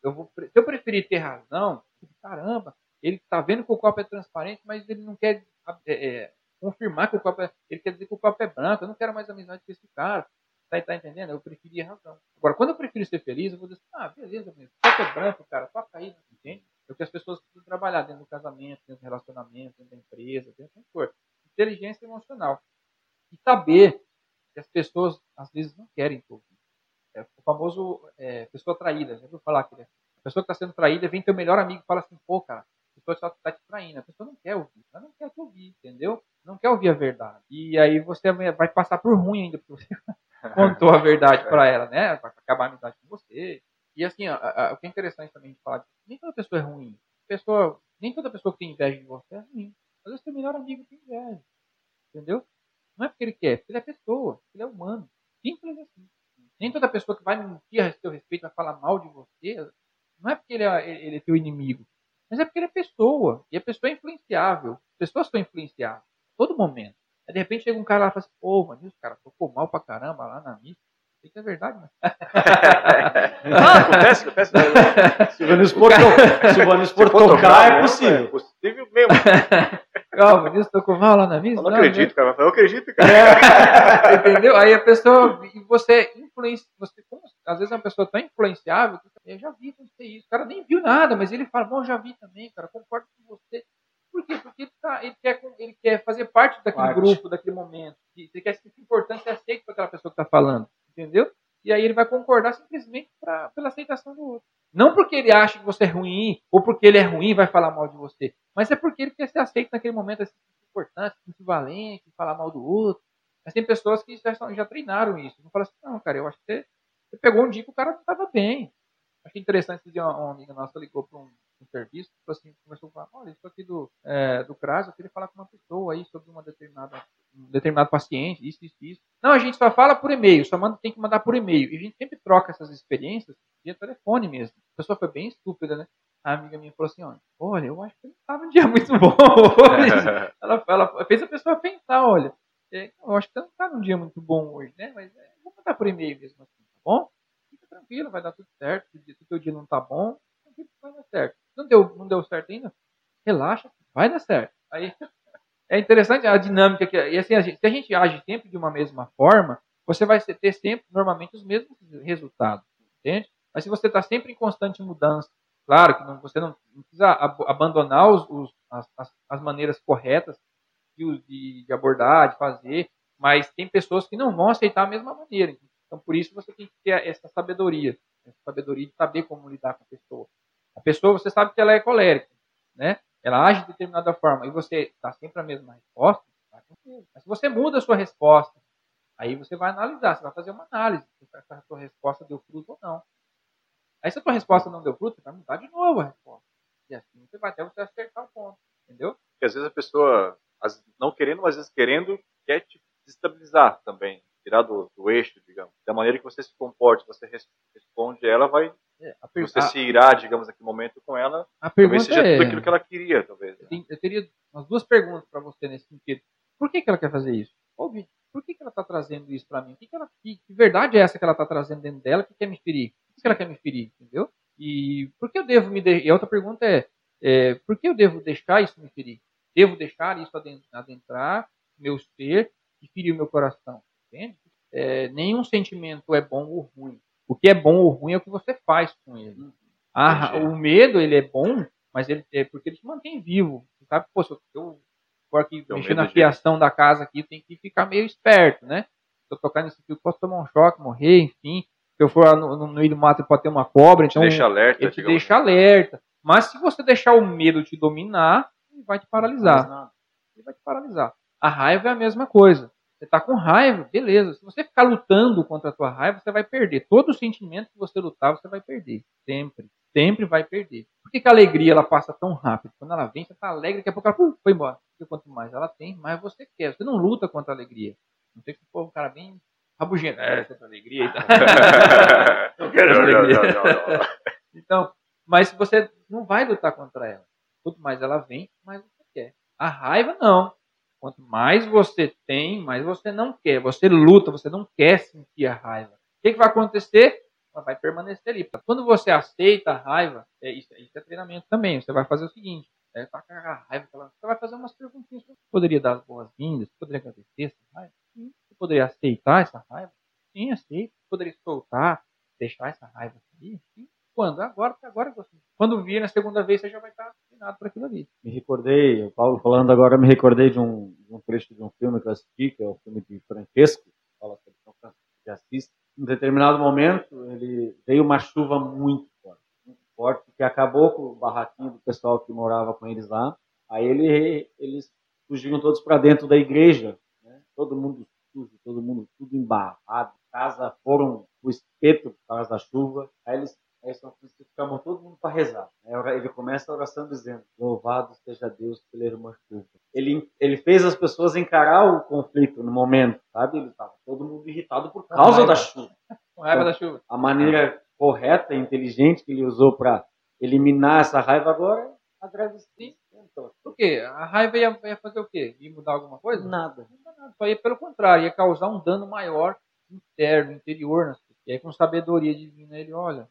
Eu vou, se eu preferir ter razão, caramba, ele tá vendo que o copo é transparente, mas ele não quer é, é, confirmar que o copo é. Ele quer dizer que o copo é branco. Eu não quero mais amizade com esse cara. Tá, tá entendendo? Eu preferia razão. Agora, quando eu prefiro ser feliz, eu vou dizer, ah, beleza, mesmo. Copo é branco, cara, toca aí, entende? É o que as pessoas precisam trabalhar dentro do casamento, dentro do relacionamento, dentro da empresa, dentro do que. Inteligência emocional. E saber que as pessoas, às vezes, não querem ouvir. É o famoso é, pessoa traída. Já viu falar que né? a pessoa que está sendo traída vem teu melhor amigo e fala assim, pô, cara, a pessoa só está te traindo. A pessoa não quer ouvir. Ela não quer te ouvir, entendeu? Não quer ouvir a verdade. E aí você vai passar por ruim ainda, porque você contou a verdade para ela, né? Vai acabar a amizade com você. E assim, ó, o que é interessante também de falar, nem toda pessoa é ruim. Pessoa, nem toda pessoa que tem inveja de você é ruim. Às vezes seu melhor amigo tem inveja. Entendeu? Não é porque ele quer, é porque ele é pessoa, ele é humano. Simples assim. Nem toda pessoa que vai mentir a seu respeito, vai falar mal de você, não é porque ele é, ele é teu inimigo, mas é porque ele é pessoa. E a pessoa é influenciável. As pessoas são influenciáveis. Todo momento. Aí de repente chega um cara lá e fala assim, pô, mano, esse cara tocou mal pra caramba lá na missa. Sei que é verdade, mas. Ah, acontece, acontece. Se o Vanilson for, to- se o Vanilson for tocar, é possível. É possível mesmo. Ó, o Vinícius tocou mal lá na missa? Eu não acredito, cara. Eu acredito, cara. É, entendeu? Aí a pessoa, e você influencia, você, como, às vezes é uma pessoa tão influenciável, que eu já vi acontecer isso. O cara nem viu nada, mas ele fala, bom, já vi também, cara, concordo com você. Por quê? Porque ele, tá, ele, quer, ele quer fazer parte daquele Parte. grupo, daquele momento. Ele quer se sentir importante e aceito por aquela pessoa que está falando. Entendeu? E aí ele vai concordar simplesmente pra, pela aceitação do outro. Não porque ele acha que você é ruim, ou porque ele é ruim e vai falar mal de você. Mas é porque ele quer ser aceito naquele momento, sentir importante, sentir valente, falar mal do outro. Mas tem pessoas que já, já treinaram isso. Não fala assim, não, cara, eu acho que você, você pegou um dia que o cara não estava bem. Achei interessante dia uma, uma amiga nossa ligou para um, um serviço, falou assim, começou a falar, olha, isso aqui do, é, do CRAS, eu queria falar com uma pessoa aí sobre uma determinada, um determinado paciente, isso, isso, isso. Não, a gente só fala por e-mail, só manda, tem que mandar por e-mail. E a gente sempre troca essas experiências via telefone mesmo. A pessoa foi bem estúpida, né? A amiga minha falou assim, olha, olha, eu acho que não estava um dia muito bom hoje. ela, ela fez a pessoa pensar, olha, é, eu acho que você não está num dia muito bom hoje, né? Mas é, vou mandar por e-mail mesmo assim, tá bom? Fica tranquilo, vai dar tudo certo. Se o teu dia não tá bom, tranquilo, vai dar certo. Não deu, não deu certo ainda? Relaxa, vai dar certo. Aí é interessante a dinâmica que e assim, a gente, se a gente age sempre de uma mesma forma, você vai ter sempre normalmente os mesmos resultados, entende? Mas se você está sempre em constante mudança, claro que não- você não, não precisa ab- abandonar os, os- as, as- as maneiras corretas de, de, de abordar, de fazer, mas tem pessoas que não vão aceitar a mesma maneira. Então, por isso você tem que ter essa sabedoria, essa sabedoria de saber como lidar com a pessoa. A pessoa, você sabe que ela é colérica, né? Ela age de determinada forma e você dá sempre a mesma resposta, tranquilo. mas se você muda a sua resposta, aí você vai analisar, você vai fazer uma análise se essa sua resposta deu fruto ou não. Aí se a sua resposta não deu fruto, você vai mudar de novo a resposta. E assim você vai até você acertar o ponto, entendeu? Porque às vezes a pessoa, não querendo, mas às vezes querendo, quer te desestabilizar também. Tirar do, do eixo, digamos. Da maneira que você se comporte, você res- responde, ela vai. É, Você se irá, digamos, naquele momento com ela. a Talvez seja é... tudo aquilo que ela queria, talvez. Eu, né? eu teria umas duas perguntas para você nesse sentido. Por que, que ela quer fazer isso? Vitor, por que, que ela está trazendo isso para mim? Que, que, ela, que, que verdade é essa que ela está trazendo dentro dela que quer me ferir? Por que ela quer me ferir? Entendeu? E por que eu devo me. De... E a outra pergunta é, é: por que eu devo deixar isso me ferir? Devo deixar isso aden- adentrar meu ser e ferir o meu coração? Entende? É, nenhum sentimento é bom ou ruim. O que é bom ou ruim é o que você faz com ele. Ah, Entendi. o medo, ele é bom, mas ele é porque ele te mantém vivo. Você sabe, pô, se eu, eu- for aqui Tenho mexer medo na de- fiação da casa aqui, tem que ficar meio esperto, né? Se eu tocar nesse fio, posso tomar um choque, morrer, enfim. Se eu for no, no meio do mato, pode ter uma cobra, Te então deixa alerta. ele te deixa alerta. Mas se você deixar o medo te dominar, ele vai te paralisar. Ele vai te paralisar. A raiva é a mesma coisa. Você está com raiva, beleza. Se você ficar lutando contra a tua raiva, você vai perder. Todo sentimento que você lutar, você vai perder. Sempre. Sempre vai perder. Por que, que a alegria ela passa tão rápido? Quando ela vem, você está alegre, daqui a pouco ela pum, foi embora. Porque quanto mais ela tem, mais você quer. Você não luta contra a alegria. Não tem que for um cara bem rabugento. É, essa alegria e tal. Não quero alegria. não, não, não. Então, mas você não vai lutar contra ela. Quanto mais ela vem, mais você quer. A raiva não. Quanto mais você tem, mais você não quer. Você luta, você não quer sentir a raiva. O que, que vai acontecer? Ela vai permanecer ali. Quando você aceita a raiva, é isso, isso é treinamento também. Você vai fazer o seguinte: é, tá com a raiva, você vai fazer umas perguntinhas. Você poderia dar as boas-vindas? Poderia agradecer essa raiva? Sim. Você poderia aceitar essa raiva? Sim, aceito. Poderia soltar, deixar essa raiva sair? Sim. Quando? Agora, agora. Quando vir na segunda vez, você já vai estar treinado para aquilo ali. Me recordei, o Paulo falando agora, me recordei de um, de um trecho de um filme que eu assisti, que é o filme de Francesco, fala sobre São Francisco de Assis. Em determinado momento, ele veio uma chuva muito forte, muito forte, que acabou com o barraquinho do pessoal que morava com eles lá. Aí ele, eles fugiram todos para dentro da igreja, né? todo mundo sujo, todo mundo tudo embarrado, casa foram o espeto por causa da chuva. Aí eles São Francisco chamou todo mundo para rezar. Ele começa a oração dizendo: Louvado seja Deus pela irmã chuva. Ele, ele fez as pessoas encarar o conflito no momento, sabe? Ele estava todo mundo irritado por causa da chuva. Com raiva da chuva. A maneira correta e inteligente que ele usou para eliminar essa raiva agora é agradecer. Então, Por quê? A raiva ia, ia fazer o quê? Ia mudar alguma coisa? nada. Nada. Só ia pelo contrário, ia causar um dano maior interno, interior. Pessoas. E aí, com sabedoria divina, ele olha?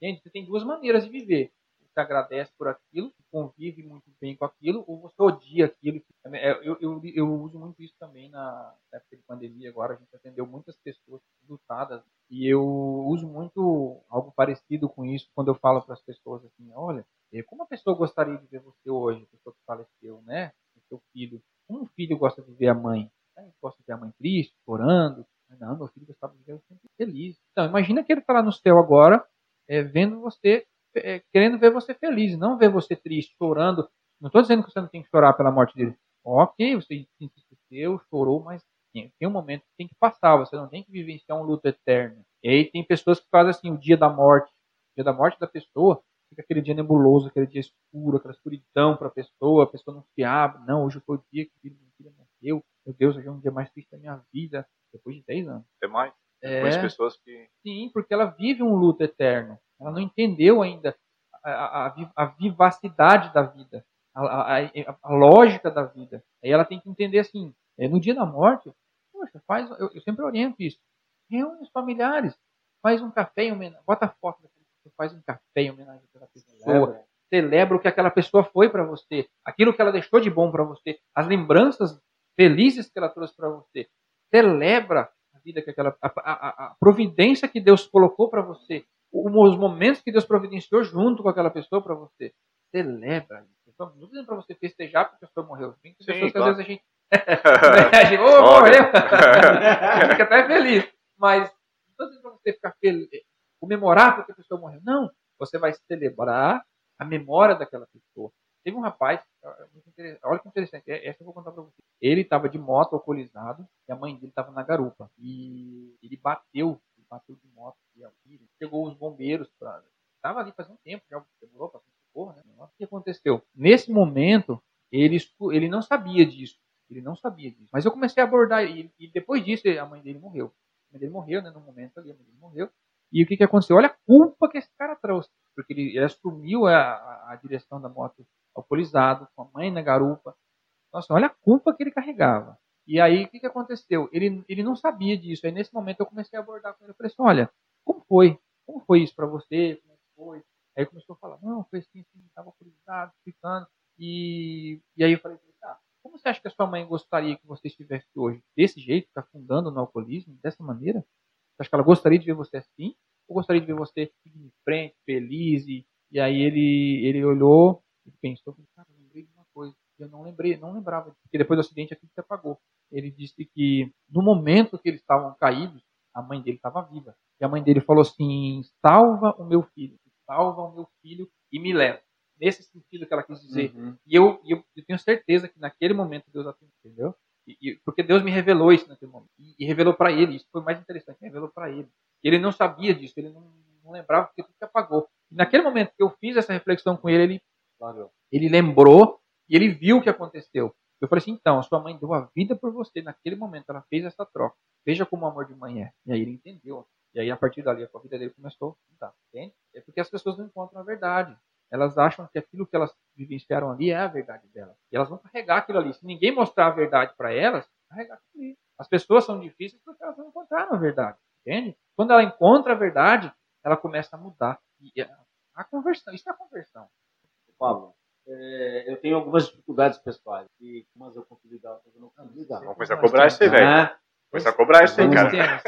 Entende? Você tem duas maneiras de viver. Você agradece por aquilo, convive muito bem com aquilo, ou você odia aquilo. É, Eu, eu, eu uso muito isso também na época de pandemia. Agora a gente atendeu muitas pessoas lutadas e eu uso muito algo parecido com isso quando eu falo para as pessoas assim: olha, como a pessoa gostaria de ver você hoje, a pessoa que faleceu, né? O seu filho. Como um filho gosta de ver a mãe? Né? Gosta de ver a mãe triste, chorando. Não, meu filho gostava de ver eu sempre feliz. Então, imagina que ele está lá no céu agora, eh, vendo você, eh, querendo ver você feliz, não ver você triste, chorando. Não estou dizendo que você não tem que chorar pela morte dele. Ok, você se entristeceu, chorou, mas tem tem um momento que tem que passar. Você não tem que vivenciar um luto eterno. E aí tem pessoas que fazem assim, o dia da morte. O dia da morte da pessoa, fica aquele dia nebuloso, aquele dia escuro, aquela escuridão para a pessoa, a pessoa não se abre. Não, hoje foi o dia que filho minha filha morreu. Meu Deus, hoje é um dia mais triste da minha vida. Depois de 10 anos. É mais. É, Conheço pessoas que. sim, porque ela vive um luto eterno. Ela não entendeu ainda a, a- a vi- a vivacidade da vida, a, a- lógica da vida. Aí ela tem que entender assim, é, no dia da morte, poxa, faz, eu, eu sempre oriento isso. Reúne os familiares, faz um café em homenagem, bota a foto daquela pessoa, faz um café em homenagem àquela pessoa, Lembra? celebra o que aquela pessoa foi para você, aquilo que ela deixou de bom para você, as lembranças felizes que ela trouxe para você. Celebra vida que aquela a, a- a providência que Deus colocou para você, os momentos que Deus providenciou junto com aquela pessoa para você. Celebra. isso. Não estou dizendo para você festejar porque a pessoa morreu. Tem Sim, pessoas que claro. às vezes a gente, a gente Olha. morreu. Fica até feliz. Mas não estou dizendo para você ficar feliz, comemorar porque a pessoa morreu. Não. Você vai celebrar a memória daquela pessoa. Teve um rapaz, é interessante, olha que interessante, é- essa eu vou contar para você. Ele estava de moto alcoolizado e a mãe dele estava na garupa. E ele bateu, ele bateu de moto. E aí chegou os bombeiros para. Estava ali faz um tempo, já demorou para socorro, né? O que aconteceu? Nesse momento, ele, ele não sabia disso. Ele não sabia disso. Mas eu comecei a abordar e, e depois disso a mãe dele morreu. A mãe dele morreu, né? No momento ali, a mãe dele morreu. E o que, que aconteceu? Olha a culpa que esse cara trouxe. Porque ele, ele assumiu a, a- a direção da moto alcoolizado, com a mãe na garupa. Nossa, olha a culpa que ele carregava. E aí, o que, que aconteceu? Ele, ele não sabia disso. Aí, nesse momento, eu comecei a abordar com ele. Eu falei assim, olha, como foi? Como foi isso para você? Como é foi? Aí começou a falar, não, foi assim, assim, estava alcoolizado, ficando. E, e aí eu falei, tá, como você acha que a sua mãe gostaria que você estivesse hoje? Desse jeito, tá afundando no alcoolismo, dessa maneira? Você acha que ela gostaria de ver você assim? Ou gostaria de ver você em frente, feliz? E, e aí ele, ele olhou e pensou, cara, eu lembrei de uma coisa. Eu não lembrei, não lembrava, porque depois do acidente aquilo se apagou. Ele disse que no momento que eles estavam caídos, a mãe dele estava viva. E a mãe dele falou assim: salva o meu filho, salva o meu filho e me leva. Nesse sentido que ela quis dizer. Uhum. E eu, eu, eu, tenho certeza que naquele momento Deus atendeu, entendeu? E, e, porque Deus me revelou isso naquele momento. E, e revelou para ele, isso foi mais interessante, revelou para ele. Ele não sabia disso, ele não, não lembrava porque tudo se apagou. E naquele momento que eu fiz essa reflexão com ele, ele, ele lembrou e ele viu o que aconteceu. Eu falei assim, então, a sua mãe deu a vida por você naquele momento, ela fez essa troca. Veja como o amor de mãe é. E aí ele entendeu. E aí, a partir dali, a vida dele começou a mudar. Entende? É porque as pessoas não encontram a verdade. Elas acham que aquilo que elas vivenciaram ali é a verdade delas. E elas vão carregar aquilo ali. Se ninguém mostrar a verdade para elas, carregar aquilo ali. As pessoas são difíceis porque elas não encontraram a verdade. Entende? Quando ela encontra a verdade, ela começa a mudar. E a conversão, isso é a conversão. Pablo, é, eu tenho algumas dificuldades pessoais. E umas eu consigo lidar, eu não consigo lidar. Vamos começar a cobrar isso aí, velho. Vamos começar a cobrar isso aí, cara.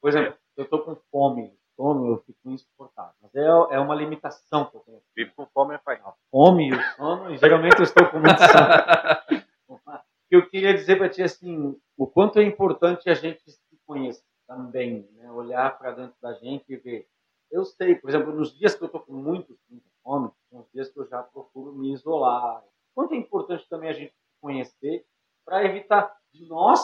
Por exemplo, eu tô com fome. Fome, eu fico insuportável. Mas é, é uma limitação que eu tenho. Vive com fome, pai. A fome e o sono, e geralmente eu estou com muito sono. eu queria dizer para ti, assim, o quanto é importante a gente se conhecer também, né? olhar para dentro da gente e ver. Eu sei, por exemplo, nos dias que eu estou com muito, muita são os dias que eu já procuro me isolar. Quanto é importante também a gente conhecer para evitar de nós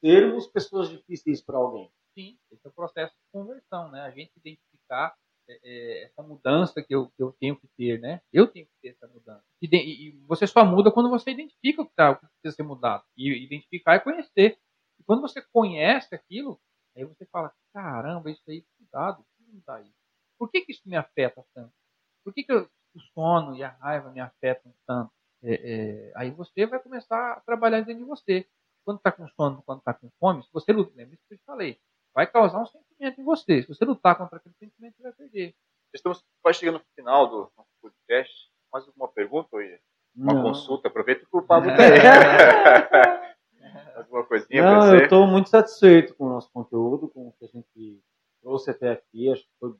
sermos pessoas difíceis para alguém. Sim, esse é o processo de conversão, né? A gente identificar é, é, essa mudança que eu, que eu tenho que ter, né? Eu tenho que ter essa mudança. E, e você só muda quando você identifica o que, tá, o que precisa ser mudado. E identificar é conhecer. E quando você conhece aquilo, aí você fala, caramba, isso aí, cuidado, mudar isso? Por que, que isso me afeta tanto? Por que, que eu, o sono e a raiva me afetam tanto? É, é, aí você vai começar a trabalhar dentro de você. Quando está com sono, quando está com fome, se você luta, lembra isso que eu te falei, vai causar um sentimento em você. Se você lutar contra aquele sentimento, você vai perder. Estamos quase chegando no final do nosso podcast. Mais alguma pergunta ou uma Não. consulta? Aproveita que o Pablo está aí. alguma coisinha Não, eu estou muito satisfeito com o nosso conteúdo, com o que a gente trouxe até aqui. Acho que foi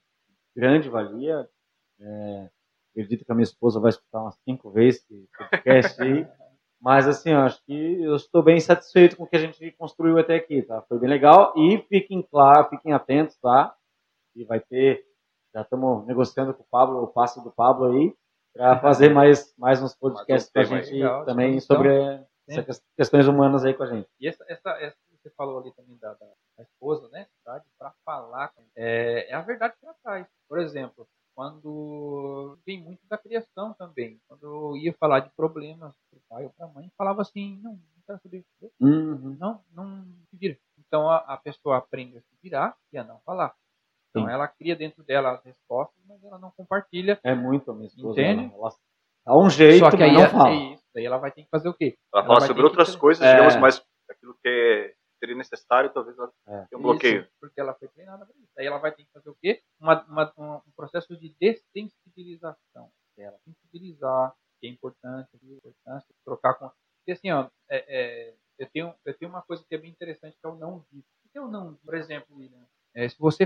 grande valia. É, acredito que a minha esposa vai escutar umas cinco vezes esse podcast aí. Mas assim, eu acho que eu estou bem satisfeito com o que a gente construiu até aqui, tá? Foi bem legal e fiquem claro, fiquem atentos, tá? E vai ter, já estamos negociando com o Pablo, o passo do Pablo aí, para fazer mais, mais uns podcasts com a gente legal, também sobre essas questões humanas aí com a gente. E essa, essa, essa você falou ali também da, da, da esposa, né? Para falar, é, é a verdade para trás. Por exemplo, quando vem muito da criação também. Quando eu ia falar de problemas para o pai ou para a mãe, falava assim, não, não quero saber. Uhum. Não, não se vira. Então a, a, pessoa aprende a se virar e a não falar. Então Sim. ela cria dentro dela as respostas, mas ela não compartilha. É muito a minha esposa. Entende? Ela, dá um jeito, Só que aí não é, fala. É isso. Daí ela vai ter que fazer o quê? Ela, ela fala sobre outras que... coisas, é... digamos, mas aquilo que é seria necessário, talvez ela é. tenha um bloqueio. Isso, porque ela foi treinada para isso. Aí ela vai ter que fazer o quê? Uma, uma, um processo de dessensibilização dela. Sensibilizar, que é importante, é importante trocar com. Porque assim, ó, é, é, eu, tenho, eu tenho uma coisa que é bem interessante que é o não dito. O que é o não? Por exemplo, William, é, se você,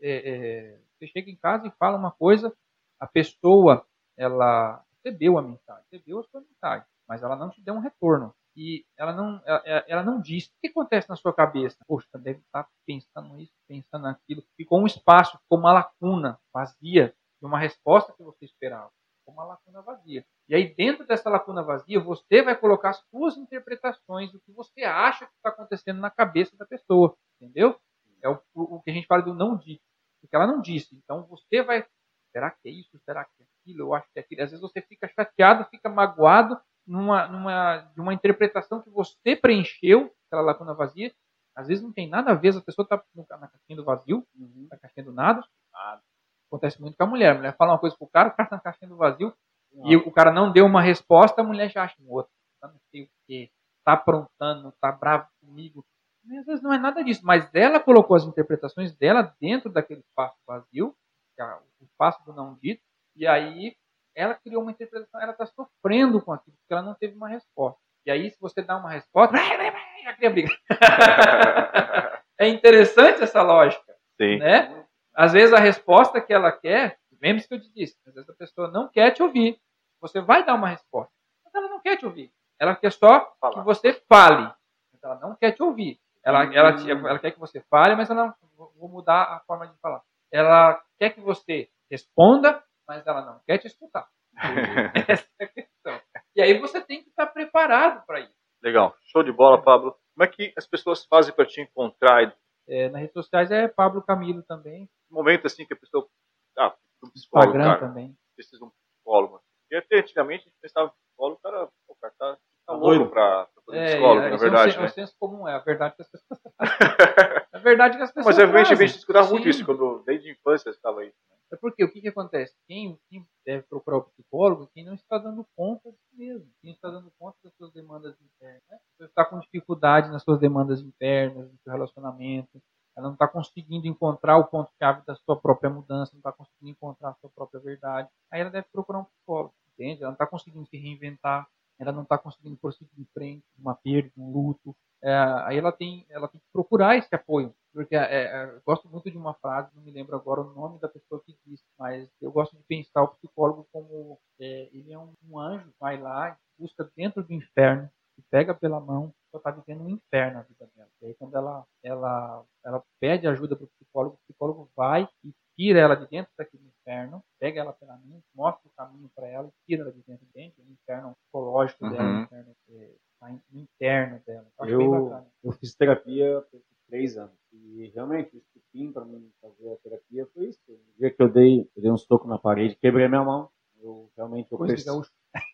é, é, você chega em casa e fala uma coisa, a pessoa ela recebeu a mensagem, recebeu a sua mensagem, mas ela não te deu um retorno e ela não, ela, ela, não diz o que acontece na sua cabeça. Poxa, deve estar pensando isso, pensando naquilo. Ficou um espaço, ficou uma lacuna vazia de uma resposta que você esperava. Ficou uma lacuna vazia. E aí, dentro dessa lacuna vazia, você vai colocar as suas interpretações do que você acha que está acontecendo na cabeça da pessoa. Entendeu? É o, o, que a gente fala do não dito. Porque ela não disse. Então, você vai. Será que é isso? Será que é aquilo? Eu acho que é aquilo. Às vezes você fica chateado, fica magoado numa, numa, de uma interpretação que você preencheu, aquela lacuna vazia. Às vezes não tem nada a ver, a pessoa está na caixinha do vazio, uhum. na caixinha do nada. nada. Acontece muito com a mulher. A mulher fala uma coisa pro cara, o cara está na caixinha do vazio, uhum. e o cara não deu uma resposta, a mulher já acha um outro. Tá não sei o quê, tá aprontando, tá bravo comigo. E às vezes não é nada disso, mas ela colocou as interpretações dela dentro daquele espaço vazio, é o espaço do não dito, e aí ela criou uma interpretação, ela está sofrendo com aquilo, porque ela não teve uma resposta. E aí, se você dá uma resposta, já cria briga. é interessante essa lógica. Sim. Né? Às vezes a resposta que ela quer, se que eu te disse, às vezes a pessoa não quer te ouvir. Você vai dar uma resposta, mas ela não quer te ouvir. Ela quer só Falar. que você fale. Ela não quer te ouvir. Ela, ela, te- ela quer que você fale, mas ela não vou mudar a forma de falar. Ela quer que você responda, mas ela não quer te escutar. Essa é a questão. E aí você tem que estar preparado para isso. Legal. Show de bola, Pablo. Como é que as pessoas fazem para te encontrar? É, nas redes sociais é Pablo Camilo também, momento assim que a pessoa. Ah, um psicólogo, Instagram cara. também. Precisa de um psicólogo. Porque até antigamente a gente pensava que psicólogo, o cara, o cara tá, tá Tá louco pra fazer É, psicólogo, é, na é um verdade, sen- é né? um senso comum, é a verdade que as pessoas É a verdade que as pessoas Mas realmente a gente escutava muito isso quando desde a infância estava aí. né? É porque o que, que acontece? Quem, quem deve procurar o psicólogo? Quem não está dando conta de si mesmo. Quem está dando conta das suas demandas internas. Né? Você está com dificuldade nas suas demandas internas, no seu relacionamento. Ela não está conseguindo encontrar o ponto-chave da sua própria mudança, não está conseguindo encontrar a sua própria verdade. Aí ela deve procurar um psicólogo, entende? Ela não está conseguindo se reinventar, ela não está conseguindo prosseguir em frente, uma perda, um luto. É, aí ela tem, ela tem que procurar esse apoio. Porque é, é, eu gosto muito de uma frase, não me lembro agora o nome da pessoa que disse, mas eu gosto de pensar o psicólogo como é, ele é um, um anjo, vai lá, busca dentro do inferno, e pega pela mão, só está vivendo um inferno na vida dela. E aí quando ela, ela, ela pede ajuda para o psicólogo, o psicólogo vai e tira ela de dentro daquele inferno, pega ela pela mão, mostra o caminho para ela e tira ela de dentro dentro, o inferno psicológico dela, Uhum. o inferno é, tá no interno dela. Eu Eu, eu fiz terapia por três anos. E realmente, o estupim para mim fazer a terapia foi isso. No dia que eu dei, eu dei um soco na parede, quebrei minha mão. Eu realmente eu Coisa de perce- gaúcho.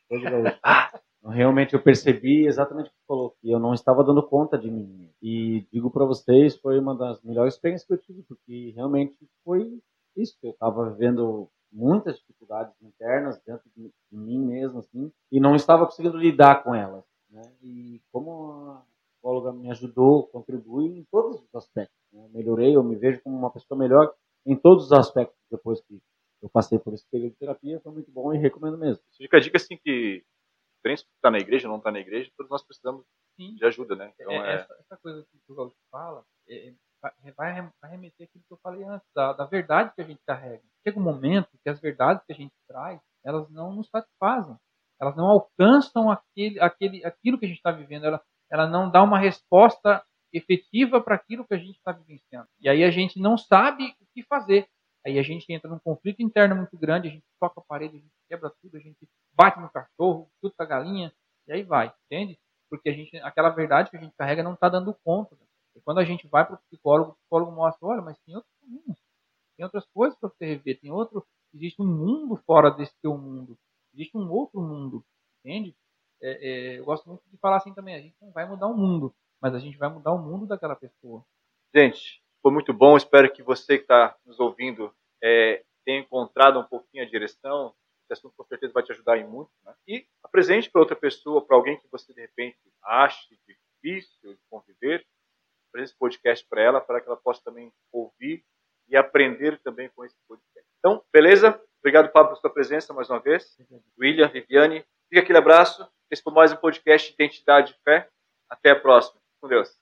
Coisa de gaúcho. Então, realmente eu percebi exatamente o que você falou, que eu não estava dando conta de mim. E digo para vocês, foi uma das melhores experiências que eu tive, porque realmente foi isso. Eu estava vivendo muitas dificuldades internas dentro de, mim mesmo, assim, e não estava conseguindo lidar com elas. Né? E como a psicóloga me ajudou, contribui em todos os aspectos. Né? Melhorei, eu me vejo como uma pessoa melhor em todos os aspectos depois que eu passei por esse período de terapia. Foi muito bom e recomendo mesmo. Fica a dica assim que, diferente estar na igreja ou não estar na igreja, todos nós precisamos Sim. de ajuda, né? Então, É, é, essa, essa coisa que o Gaúcho fala é, vai, vai rem- vai remeter aquilo que eu falei antes, da, da verdade que a gente carrega. Chega um momento que as verdades que a gente traz, elas não nos satisfazem. Elas não alcançam aquele, aquele, aquilo que a gente está vivendo. Ela, ela não dá uma resposta efetiva para aquilo que a gente está vivenciando. E aí a gente não sabe fazer. Aí a gente entra num conflito interno muito grande, a gente toca a parede, a gente quebra tudo, a gente bate no cachorro, chuta a galinha, e aí vai, entende? Porque a gente, aquela verdade que a gente carrega não está dando conta. né? E quando a gente vai para o psicólogo, o psicólogo mostra, olha, mas tem outros caminhos, tem outras coisas para você rever, tem outro, existe um mundo fora desse teu mundo, existe um outro mundo, entende? É, é, eu gosto muito de falar assim também, a gente não vai mudar o mundo, mas a gente vai mudar o mundo daquela pessoa. Gente, foi muito bom. Espero que você que está nos ouvindo é, tenha encontrado um pouquinho a direção. Esse assunto com certeza vai te ajudar em muito. Né? E apresente para outra pessoa, para alguém que você de repente ache difícil de conviver. Apresente esse podcast para ela, para que ela possa também ouvir e aprender também com esse podcast. Então, beleza? Obrigado, Pablo, pela sua presença mais uma vez. William, Viviane. Fica aquele abraço. Esse foi mais um podcast Identidade e Fé. Até a próxima. Com Deus.